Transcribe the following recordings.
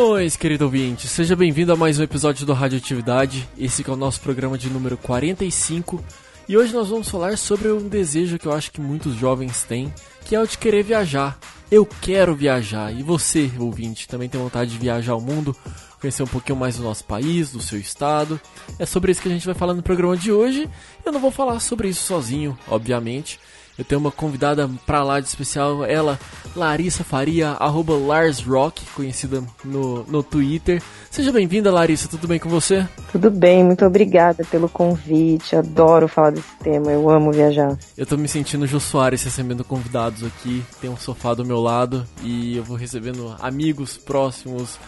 Saudações, querido ouvinte! Seja bem-vindo a mais um episódio do Radioatividade. Esse é o nosso programa de número 45. E hoje nós vamos falar sobre um desejo que eu acho que muitos jovens têm, que é o de querer viajar. Eu quero viajar. E você, ouvinte, também tem vontade de viajar ao mundo, conhecer um pouquinho mais do nosso país, do seu estado? É sobre isso que a gente vai falar no programa de hoje. Eu não vou falar sobre isso sozinho, obviamente. Eu tenho uma convidada pra lá de especial, ela, Larissa Faria, arroba LarsRock, conhecida no, no Twitter. Seja bem-vinda, Larissa, tudo bem com você? Tudo bem, muito obrigada pelo convite, adoro falar desse tema, eu amo viajar. Eu tô me sentindo Jô Soares recebendo convidados aqui, tem um sofá do meu lado e eu vou recebendo amigos próximos,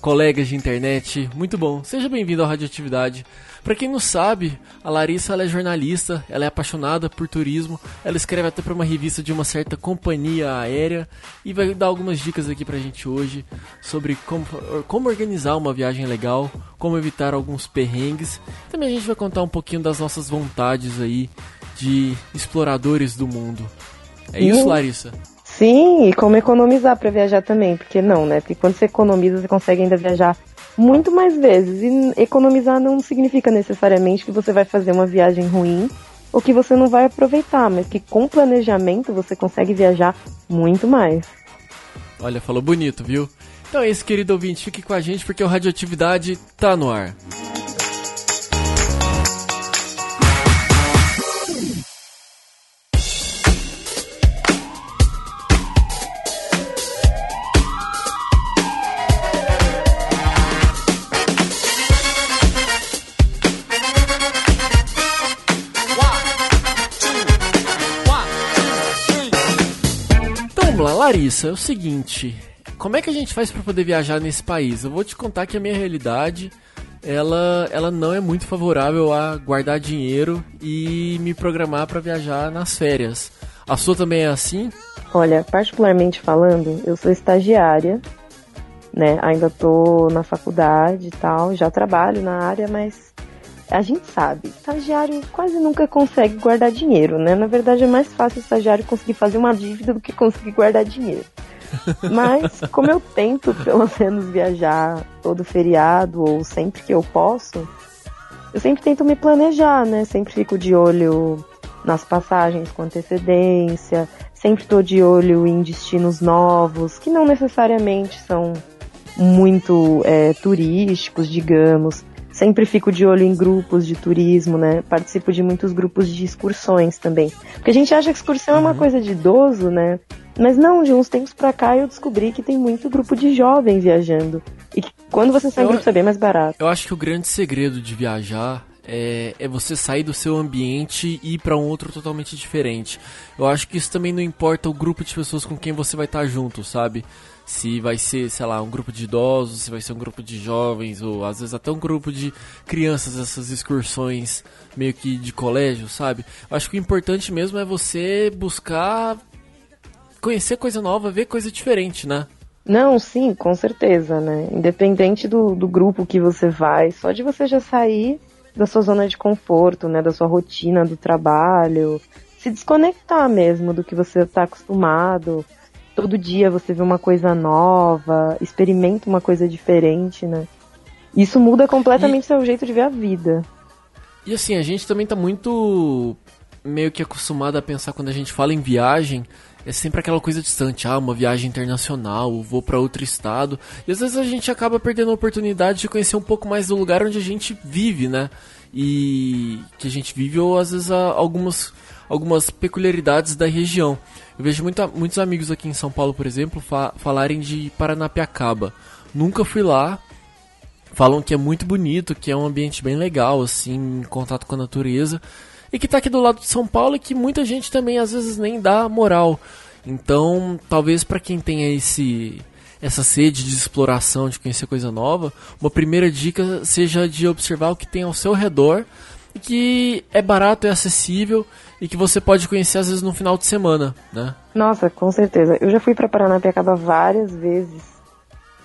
colegas de internet, muito bom. Seja bem-vindo ao Radioatividade. Para quem não sabe, a Larissa ela é jornalista, ela é apaixonada por turismo, ela escreve até para uma revista de uma certa companhia aérea e vai dar algumas dicas aqui pra gente hoje sobre como, como organizar uma viagem legal, como evitar alguns perrengues. Também a gente vai contar um pouquinho das nossas vontades aí de exploradores do mundo. É isso, Larissa? Sim, e como economizar para viajar também, porque não, né? Porque quando você economiza, você consegue ainda viajar muito mais vezes. E economizar não significa necessariamente que você vai fazer uma viagem ruim ou que você não vai aproveitar, mas que com planejamento você consegue viajar muito mais. Olha, falou bonito, viu? Então é isso, querido ouvinte, fique com a gente porque o Radioatividade tá no ar. Larissa, é o seguinte, como é que a gente faz para poder viajar nesse país? Eu vou te contar que a minha realidade, ela, ela não é muito favorável a guardar dinheiro e me programar para viajar nas férias. A sua também é assim? Olha, particularmente falando, eu sou estagiária, né? Ainda tô na faculdade e tal, já trabalho na área, mas a gente sabe, estagiário quase nunca consegue guardar dinheiro, né? Na verdade é mais fácil o estagiário conseguir fazer uma dívida do que conseguir guardar dinheiro. Mas como eu tento pelo menos viajar todo feriado ou sempre que eu posso, eu sempre tento me planejar, né? Sempre fico de olho nas passagens com antecedência, sempre estou de olho em destinos novos, que não necessariamente são muito é, turísticos, digamos. Sempre fico de olho em grupos de turismo, né? Participo de muitos grupos de excursões também. Porque a gente acha que excursão uhum. é uma uhum. coisa de idoso, né? Mas não, de uns tempos pra cá eu descobri que tem muito grupo de jovens viajando. E que quando você sai em grupo é bem mais barato. Eu acho que o grande segredo de viajar é, é, você sair do seu ambiente e ir para um outro totalmente diferente. Eu acho que isso também não importa o grupo de pessoas com quem você vai estar junto, sabe? se vai ser, sei lá, um grupo de idosos, se vai ser um grupo de jovens, ou às vezes até um grupo de crianças, essas excursões meio que de colégio, sabe? Acho que o importante mesmo é você buscar conhecer coisa nova, ver coisa diferente, né? Não, sim, com certeza, né? Independente do, do grupo que você vai, só de você já sair da sua zona de conforto, né? Da sua rotina do trabalho, se desconectar mesmo do que você está acostumado todo dia você vê uma coisa nova, experimenta uma coisa diferente, né? Isso muda completamente e... seu jeito de ver a vida. E assim, a gente também tá muito meio que acostumado a pensar quando a gente fala em viagem, é sempre aquela coisa distante, ah, uma viagem internacional, vou para outro estado. E às vezes a gente acaba perdendo a oportunidade de conhecer um pouco mais do lugar onde a gente vive, né? E que a gente vive ou às vezes algumas algumas peculiaridades da região. Eu vejo muitos amigos aqui em São Paulo, por exemplo, fa falarem de Paranapiacaba. Nunca fui lá. Falam que é muito bonito, que é um ambiente bem legal, assim, em contato com a natureza. E que está aqui do lado de São Paulo e que muita gente também às vezes nem dá moral. Então, talvez para quem tenha esse essa sede de exploração, de conhecer coisa nova, uma primeira dica seja de observar o que tem ao seu redor e que é barato, é acessível e que você pode conhecer às vezes no final de semana, né? Nossa, com certeza. Eu já fui para Paranapiacaba várias vezes,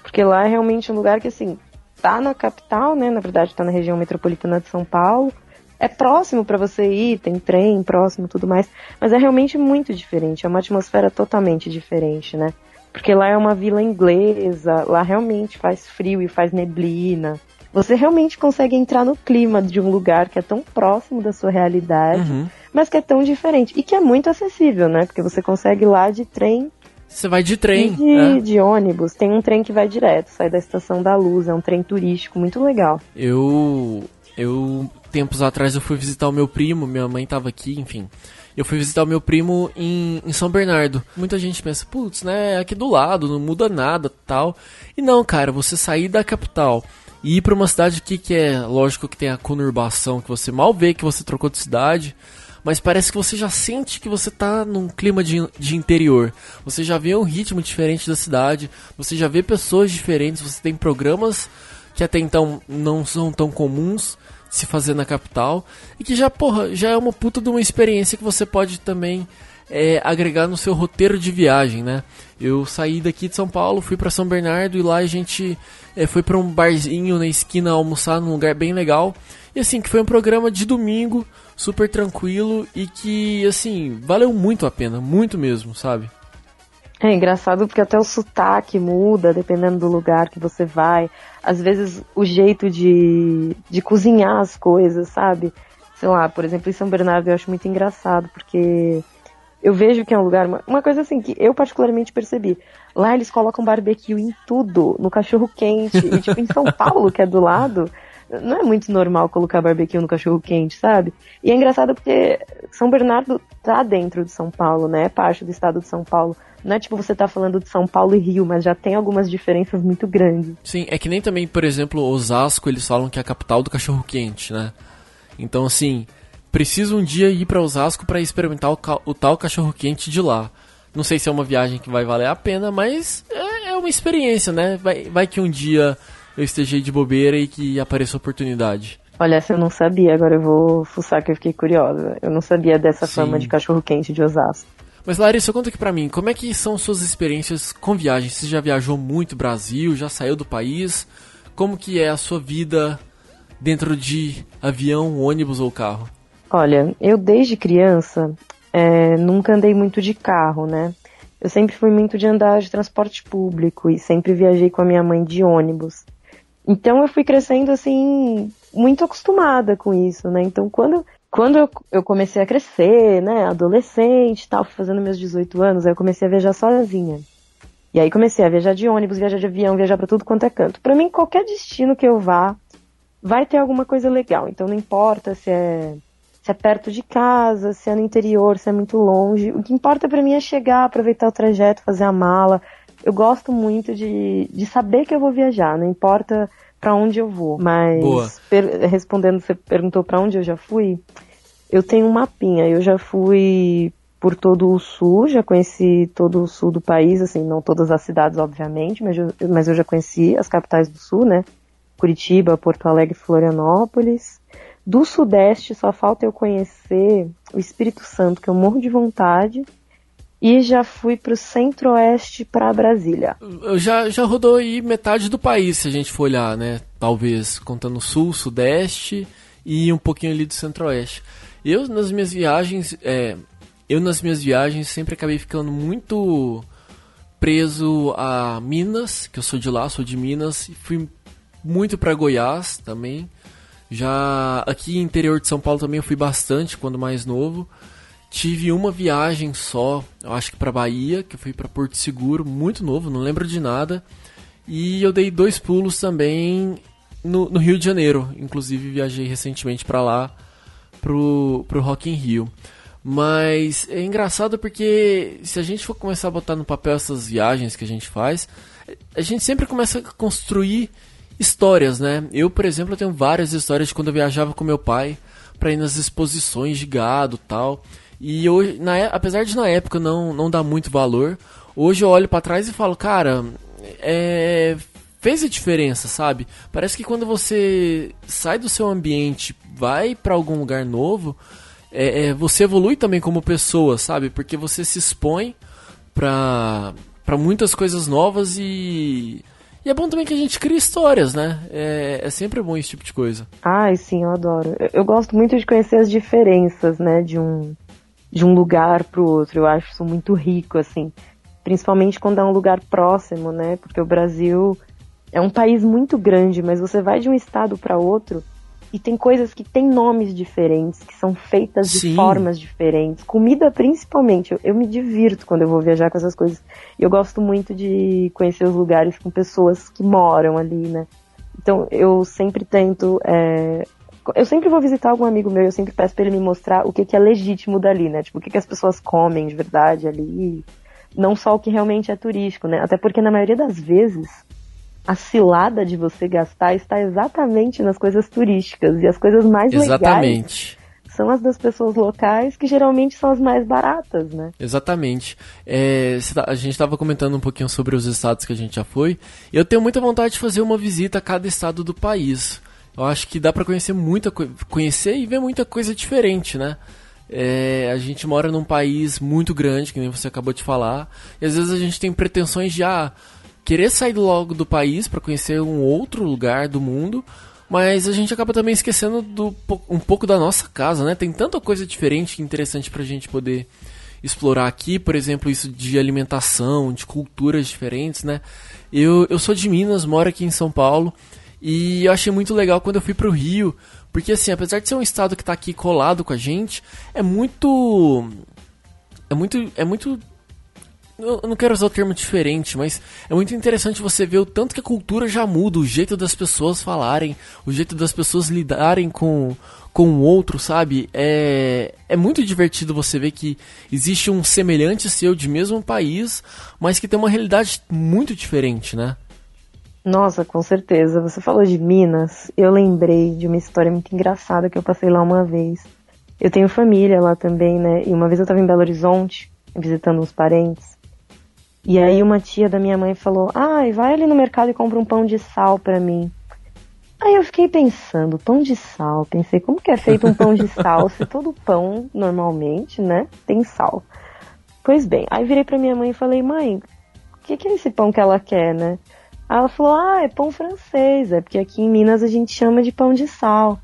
porque lá é realmente um lugar que assim tá na capital, né? Na verdade, tá na região metropolitana de São Paulo. É próximo para você ir, tem trem próximo, tudo mais, mas é realmente muito diferente. É uma atmosfera totalmente diferente, né? Porque lá é uma vila inglesa, lá realmente faz frio e faz neblina. Você realmente consegue entrar no clima de um lugar que é tão próximo da sua realidade, uhum. mas que é tão diferente. E que é muito acessível, né? Porque você consegue ir lá de trem você vai de trem. De, é. de, ônibus. Tem um trem que vai direto, sai da Estação da Luz. É um trem turístico muito legal. Eu. Eu. Tempos atrás eu fui visitar o meu primo, minha mãe tava aqui, enfim. Eu fui visitar o meu primo em, em São Bernardo. Muita gente pensa, putz, né, aqui do lado, não muda nada tal. E não, cara, você sair da capital e ir pra uma cidade aqui que é, lógico que tem a conurbação, que você mal vê que você trocou de cidade mas parece que você já sente que você está num clima de, de interior. Você já vê um ritmo diferente da cidade, você já vê pessoas diferentes, você tem programas que até então não são tão comuns se fazer na capital e que já, porra, já é uma puta de uma experiência que você pode também é, agregar no seu roteiro de viagem, né? Eu saí daqui de São Paulo, fui para São Bernardo e lá a gente é, foi para um barzinho na esquina almoçar num lugar bem legal. E assim, que foi um programa de domingo, super tranquilo e que, assim, valeu muito a pena, muito mesmo, sabe? É engraçado porque até o sotaque muda dependendo do lugar que você vai. Às vezes o jeito de, de cozinhar as coisas, sabe? Sei lá, por exemplo, em São Bernardo eu acho muito engraçado porque eu vejo que é um lugar. Uma coisa assim que eu particularmente percebi. Lá eles colocam barbecue em tudo, no cachorro quente. e tipo, em São Paulo, que é do lado, não é muito normal colocar barbecue no cachorro quente, sabe? E é engraçado porque São Bernardo tá dentro de São Paulo, né? É parte do estado de São Paulo. Não é tipo você tá falando de São Paulo e Rio, mas já tem algumas diferenças muito grandes. Sim, é que nem também, por exemplo, Osasco, eles falam que é a capital do cachorro quente, né? Então, assim, preciso um dia ir para Osasco para experimentar o, o tal cachorro quente de lá. Não sei se é uma viagem que vai valer a pena, mas é, é uma experiência, né? Vai, vai que um dia eu esteja de bobeira e que apareça oportunidade. Olha, essa eu não sabia, agora eu vou fuçar que eu fiquei curiosa. Eu não sabia dessa Sim. fama de cachorro-quente de Osasco. Mas Larissa, conta aqui pra mim, como é que são suas experiências com viagens? Você já viajou muito Brasil, já saiu do país? Como que é a sua vida dentro de avião, ônibus ou carro? Olha, eu desde criança é, nunca andei muito de carro, né? Eu sempre fui muito de andar de transporte público e sempre viajei com a minha mãe de ônibus. Então eu fui crescendo assim, muito acostumada com isso, né? Então quando, quando eu, eu comecei a crescer, né, adolescente tal, fazendo meus 18 anos, aí eu comecei a viajar sozinha. E aí comecei a viajar de ônibus, viajar de avião, viajar para tudo quanto é canto. Para mim, qualquer destino que eu vá, vai ter alguma coisa legal. Então não importa se é se é perto de casa, se é no interior, se é muito longe. O que importa para mim é chegar, aproveitar o trajeto, fazer a mala, eu gosto muito de, de saber que eu vou viajar, não importa para onde eu vou. Mas respondendo, você perguntou para onde eu já fui, eu tenho um mapinha. Eu já fui por todo o sul, já conheci todo o sul do país, assim, não todas as cidades, obviamente, mas eu, mas eu já conheci as capitais do sul, né? Curitiba, Porto Alegre, Florianópolis. Do Sudeste só falta eu conhecer o Espírito Santo, que eu morro de vontade e já fui para o centro-oeste para Brasília. Já, já rodou aí metade do país, se a gente for olhar, né? Talvez, contando sul, sudeste e um pouquinho ali do centro-oeste. Eu, nas minhas viagens, é, eu nas minhas viagens sempre acabei ficando muito preso a Minas, que eu sou de lá, sou de Minas, e fui muito para Goiás também. Já aqui interior de São Paulo também eu fui bastante quando mais novo. Tive uma viagem só, eu acho que para Bahia, que eu fui para Porto Seguro, muito novo, não lembro de nada. E eu dei dois pulos também no, no Rio de Janeiro, inclusive viajei recentemente para lá, pro, pro Rock in Rio. Mas é engraçado porque se a gente for começar a botar no papel essas viagens que a gente faz, a gente sempre começa a construir histórias, né? Eu, por exemplo, tenho várias histórias de quando eu viajava com meu pai para ir nas exposições de gado tal. E hoje, na, é, apesar de na época não, não dar muito valor, hoje eu olho para trás e falo, cara, é, fez a diferença, sabe? Parece que quando você sai do seu ambiente, vai para algum lugar novo, é, é, você evolui também como pessoa, sabe? Porque você se expõe para para muitas coisas novas e e é bom também que a gente crie histórias, né? É, é sempre bom esse tipo de coisa. Ai, sim, eu adoro. Eu, eu gosto muito de conhecer as diferenças, né, de um de um lugar para o outro. Eu acho isso muito rico, assim. principalmente quando é um lugar próximo, né? Porque o Brasil é um país muito grande, mas você vai de um estado para outro e tem coisas que têm nomes diferentes, que são feitas de Sim. formas diferentes. Comida, principalmente. Eu, eu, me divirto quando eu vou viajar com essas coisas. E eu gosto muito de conhecer os lugares com pessoas que moram ali, né? Então, eu sempre tento. É... Eu sempre vou visitar algum amigo meu, eu sempre peço pra ele me mostrar o que, que é legítimo dali, né? Tipo, o que, que as pessoas comem de verdade ali. Não só o que realmente é turístico, né? Até porque, na maioria das vezes, a cilada de você gastar está exatamente nas coisas turísticas e as coisas mais exatamente. legais são as das pessoas locais que geralmente são as mais baratas, né? Exatamente. É, tá, a gente estava comentando um pouquinho sobre os estados que a gente já foi. Eu tenho muita vontade de fazer uma visita a cada estado do país. Eu acho que dá para conhecer muita conhecer e ver muita coisa diferente, né? É, a gente mora num país muito grande, que nem você acabou de falar, e às vezes a gente tem pretensões de ah, querer sair logo do país para conhecer um outro lugar do mundo, mas a gente acaba também esquecendo do, um pouco da nossa casa, né? Tem tanta coisa diferente e interessante pra gente poder explorar aqui, por exemplo, isso de alimentação, de culturas diferentes, né? Eu, eu sou de Minas, moro aqui em São Paulo, e eu achei muito legal quando eu fui pro Rio, porque assim, apesar de ser um estado que tá aqui colado com a gente, é muito é muito é muito eu não quero usar o termo diferente, mas é muito interessante você ver o tanto que a cultura já muda, o jeito das pessoas falarem, o jeito das pessoas lidarem com, com o outro, sabe? É, é muito divertido você ver que existe um semelhante seu de mesmo país, mas que tem uma realidade muito diferente, né? Nossa, com certeza. Você falou de Minas, eu lembrei de uma história muito engraçada que eu passei lá uma vez. Eu tenho família lá também, né? E uma vez eu estava em Belo Horizonte, visitando uns parentes. E aí uma tia da minha mãe falou: "Ai, vai ali no mercado e compra um pão de sal para mim". Aí eu fiquei pensando, pão de sal, pensei, como que é feito um pão de sal se todo pão normalmente, né, tem sal? Pois bem, aí virei para minha mãe e falei: "Mãe, o que, que é esse pão que ela quer, né?" Aí ela falou: "Ah, é pão francês, é porque aqui em Minas a gente chama de pão de sal".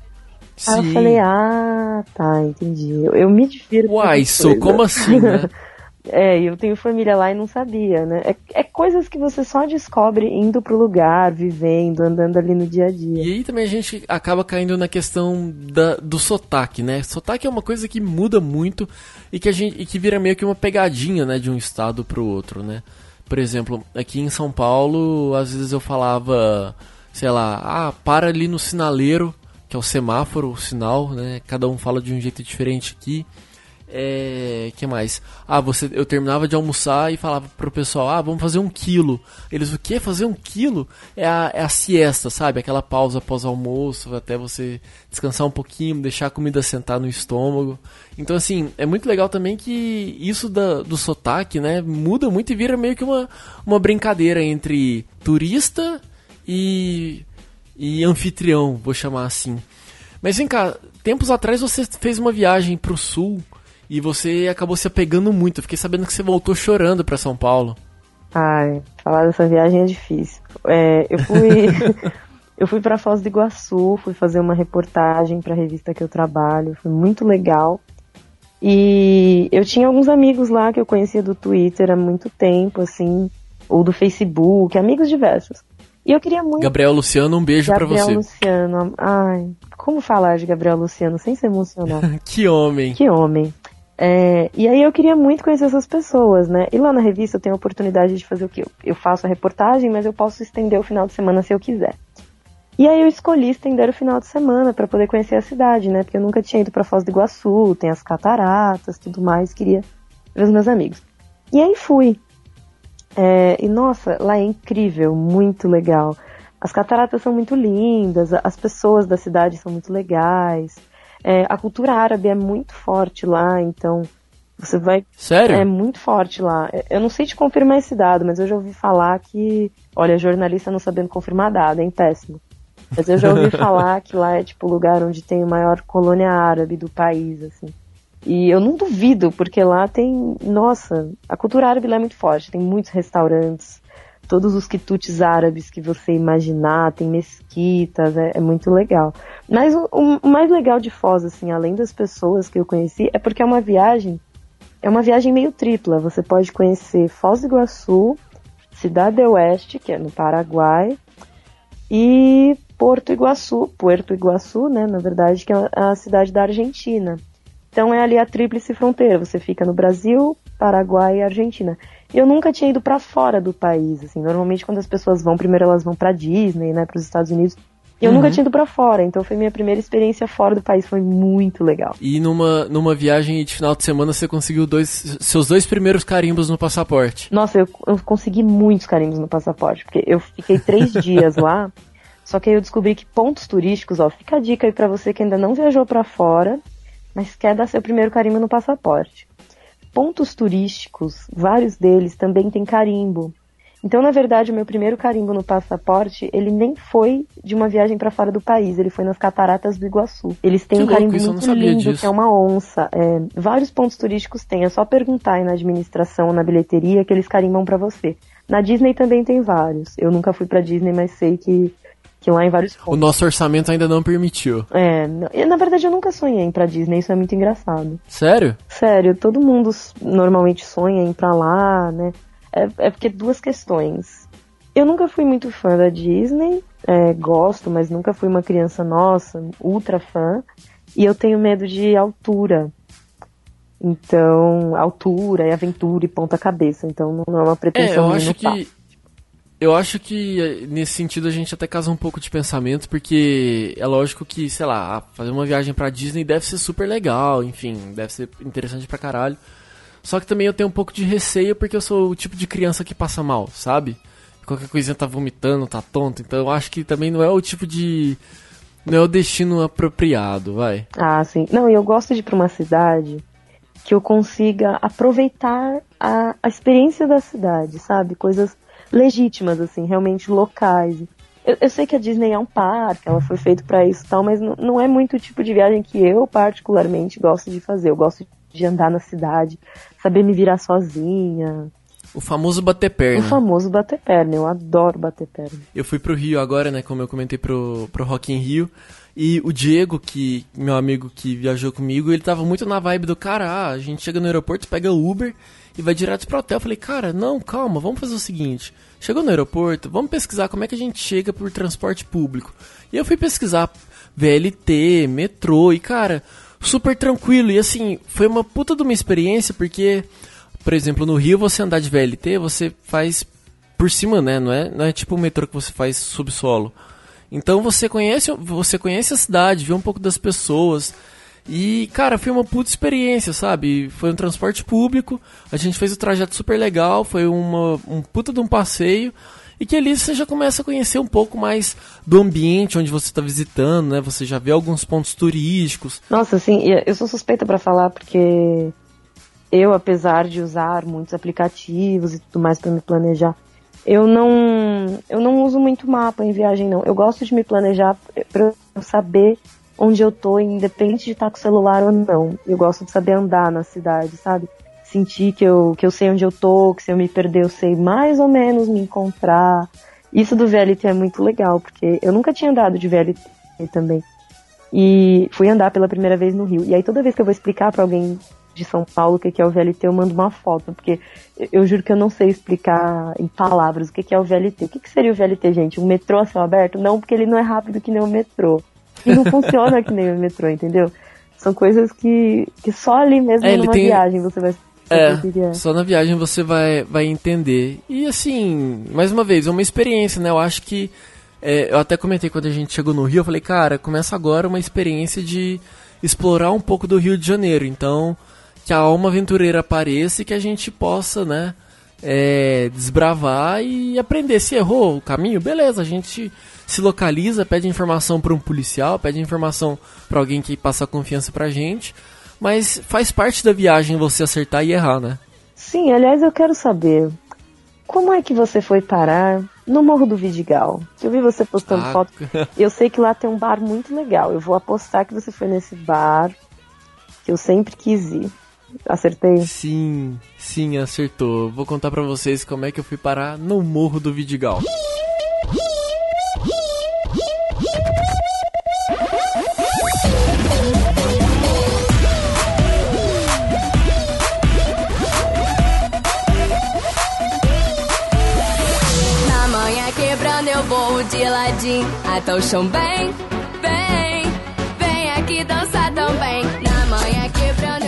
Sim. Aí eu falei: "Ah, tá, entendi. Eu, eu me divirto". Uai, isso, como assim, né? É, eu tenho família lá e não sabia, né? É, é, coisas que você só descobre indo pro lugar, vivendo, andando ali no dia a dia. E aí também a gente acaba caindo na questão da, do sotaque, né? Sotaque é uma coisa que muda muito e que, a gente, e que vira meio que uma pegadinha, né? De um estado pro outro, né? Por exemplo, aqui em São Paulo, às vezes eu falava, sei lá, ah, para ali no sinaleiro, que é o semáforo, o sinal, né? Cada um fala de um jeito diferente aqui. É, que mais? Ah, você, eu terminava de almoçar e falava pro pessoal, ah, vamos fazer um quilo. Eles, o que? Fazer um quilo? É a, é a siesta, sabe? Aquela pausa após almoço, até você descansar um pouquinho, deixar a comida sentar no estômago. Então, assim, é muito legal também que isso da, do sotaque, né, muda muito e vira meio que uma, uma brincadeira entre turista e, e anfitrião, vou chamar assim. Mas vem cá, tempos atrás você fez uma viagem pro sul e você acabou se apegando muito. Eu fiquei sabendo que você voltou chorando para São Paulo. Ai, falar dessa viagem é difícil. É, eu fui. eu fui para Foz do Iguaçu, fui fazer uma reportagem para a revista que eu trabalho, foi muito legal. E eu tinha alguns amigos lá que eu conhecia do Twitter há muito tempo, assim, ou do Facebook, amigos diversos. E eu queria muito. Gabriel Luciano, um beijo para você. Gabriel Luciano, ai, como falar de Gabriel Luciano sem se emocionar? que homem. Que homem. É, e aí eu queria muito conhecer essas pessoas, né? E lá na revista eu tenho a oportunidade de fazer o que? Eu faço a reportagem, mas eu posso estender o final de semana se eu quiser. E aí eu escolhi estender o final de semana para poder conhecer a cidade, né? Porque eu nunca tinha ido para Foz do Iguaçu, tem as cataratas, tudo mais, queria ver os meus amigos. E aí fui. É, e nossa, lá é incrível, muito legal. As cataratas são muito lindas, as pessoas da cidade são muito legais. É, a cultura árabe é muito forte lá, então você vai. Sério? É muito forte lá. É, eu não sei te confirmar esse dado, mas eu já ouvi falar que. Olha, jornalista não sabendo confirmar dado, é péssimo. Mas eu já ouvi falar que lá é tipo o lugar onde tem a maior colônia árabe do país, assim. E eu não duvido, porque lá tem. Nossa, a cultura árabe lá é muito forte. Tem muitos restaurantes, todos os quitutes árabes que você imaginar, tem mesquitas, é, é muito legal. Mas o, o, mais legal de Foz, assim, além das pessoas que eu conheci, é porque é uma viagem é uma viagem meio tripla. Você pode conhecer Foz do Iguaçu, Cidade Oeste, que é no Paraguai, e Porto Iguaçu, Puerto Iguaçu, né, na verdade, que é a cidade da Argentina. Então é ali a tríplice fronteira, você fica no Brasil, Paraguai e Argentina. E eu nunca tinha ido para fora do país, assim. Normalmente quando as pessoas vão, primeiro elas vão para Disney, né, para os Estados Unidos. E eu uhum. nunca tinha ido para fora, então foi minha primeira experiência fora do país, foi muito legal. E numa, numa viagem de final de semana você conseguiu dois, seus dois primeiros carimbos no passaporte? Nossa, eu, eu consegui muitos carimbos no passaporte, porque eu fiquei três dias lá, só que aí eu descobri que pontos turísticos, ó, fica a dica aí pra você que ainda não viajou para fora, mas quer dar seu primeiro carimbo no passaporte. Pontos turísticos, vários deles também têm carimbo. Então, na verdade, o meu primeiro carimbo no passaporte, ele nem foi de uma viagem para fora do país, ele foi nas cataratas do Iguaçu. Eles têm que um carimbo louco, muito lindo, disso. que é uma onça. É, vários pontos turísticos têm, é só perguntar aí na administração ou na bilheteria que eles carimbam para você. Na Disney também tem vários. Eu nunca fui para Disney, mas sei que que lá em vários pontos. O nosso orçamento ainda não permitiu. É, na verdade eu nunca sonhei em ir pra Disney, isso é muito engraçado. Sério? Sério, todo mundo normalmente sonha em ir pra lá, né? É, é porque duas questões. Eu nunca fui muito fã da Disney, é, gosto, mas nunca fui uma criança nossa, ultra fã. E eu tenho medo de altura. Então, altura e aventura e ponta cabeça. Então não é uma pretensão é, eu acho que eu acho que nesse sentido a gente até casa um pouco de pensamento, porque é lógico que, sei lá, fazer uma viagem pra Disney deve ser super legal, enfim, deve ser interessante pra caralho. Só que também eu tenho um pouco de receio porque eu sou o tipo de criança que passa mal, sabe? Qualquer coisinha tá vomitando, tá tonto. Então eu acho que também não é o tipo de. Não é o destino apropriado, vai. Ah, sim. Não, eu gosto de ir pra uma cidade que eu consiga aproveitar a, a experiência da cidade, sabe? Coisas legítimas, assim, realmente locais. Eu, eu, sei que a Disney é um parque, ela foi feita para isso e tal, mas não, não é muito o tipo de viagem que eu particularmente gosto de fazer. Eu gosto de andar na cidade, saber me virar sozinha. O famoso bater perna. O famoso bater perna, eu adoro bater perna. Eu fui pro Rio agora, né, como eu comentei pro, pro Rock in Rio, e o Diego, que meu amigo que viajou comigo, ele tava muito na vibe do cara, ah, a gente chega no aeroporto, pega o Uber e vai direto pro hotel. Eu falei, cara, não, calma, vamos fazer o seguinte. Chegou no aeroporto, vamos pesquisar como é que a gente chega por transporte público. E eu fui pesquisar VLT, metrô, e cara, super tranquilo. E assim, foi uma puta de uma experiência, porque, por exemplo, no Rio você andar de VLT, você faz por cima, né? Não é, não é tipo o metrô que você faz subsolo. Então você conhece, você conhece a cidade, vê um pouco das pessoas. E, cara, foi uma puta experiência, sabe? Foi um transporte público, a gente fez o trajeto super legal, foi uma, um puta de um passeio e que ali você já começa a conhecer um pouco mais do ambiente onde você está visitando, né? Você já vê alguns pontos turísticos. Nossa, assim, eu sou suspeita para falar porque eu, apesar de usar muitos aplicativos e tudo mais para me planejar, eu não, eu não uso muito mapa em viagem, não. Eu gosto de me planejar para eu saber onde eu tô, independente de estar com o celular ou não. Eu gosto de saber andar na cidade, sabe? sentir que eu, que eu sei onde eu tô, que se eu me perder eu sei mais ou menos me encontrar. Isso do VLT é muito legal, porque eu nunca tinha andado de VLT também. E fui andar pela primeira vez no Rio. E aí toda vez que eu vou explicar para alguém de São Paulo o que é o VLT, eu mando uma foto, porque eu juro que eu não sei explicar em palavras o que é o VLT. O que seria o VLT, gente? Um metrô a céu aberto? Não, porque ele não é rápido que nem o metrô. E não funciona que nem o metrô, entendeu? São coisas que, que só ali mesmo é, numa tem... viagem você vai é, só na viagem você vai, vai entender. E assim, mais uma vez, é uma experiência, né? Eu acho que. É, eu até comentei quando a gente chegou no Rio, eu falei, cara, começa agora uma experiência de explorar um pouco do Rio de Janeiro. Então, que a alma aventureira apareça e que a gente possa, né? É, desbravar e aprender. Se errou o caminho, beleza, a gente se localiza, pede informação para um policial, pede informação para alguém que passa confiança pra gente mas faz parte da viagem você acertar e errar, né? Sim, aliás, eu quero saber como é que você foi parar no Morro do Vidigal? Eu vi você postando ah. foto. Eu sei que lá tem um bar muito legal. Eu vou apostar que você foi nesse bar que eu sempre quis ir. Acertei? Sim, sim, acertou. Vou contar para vocês como é que eu fui parar no Morro do Vidigal. Na manhã quebrando eu vou de ladinho até o chão bem, bem, vem aqui dançar também.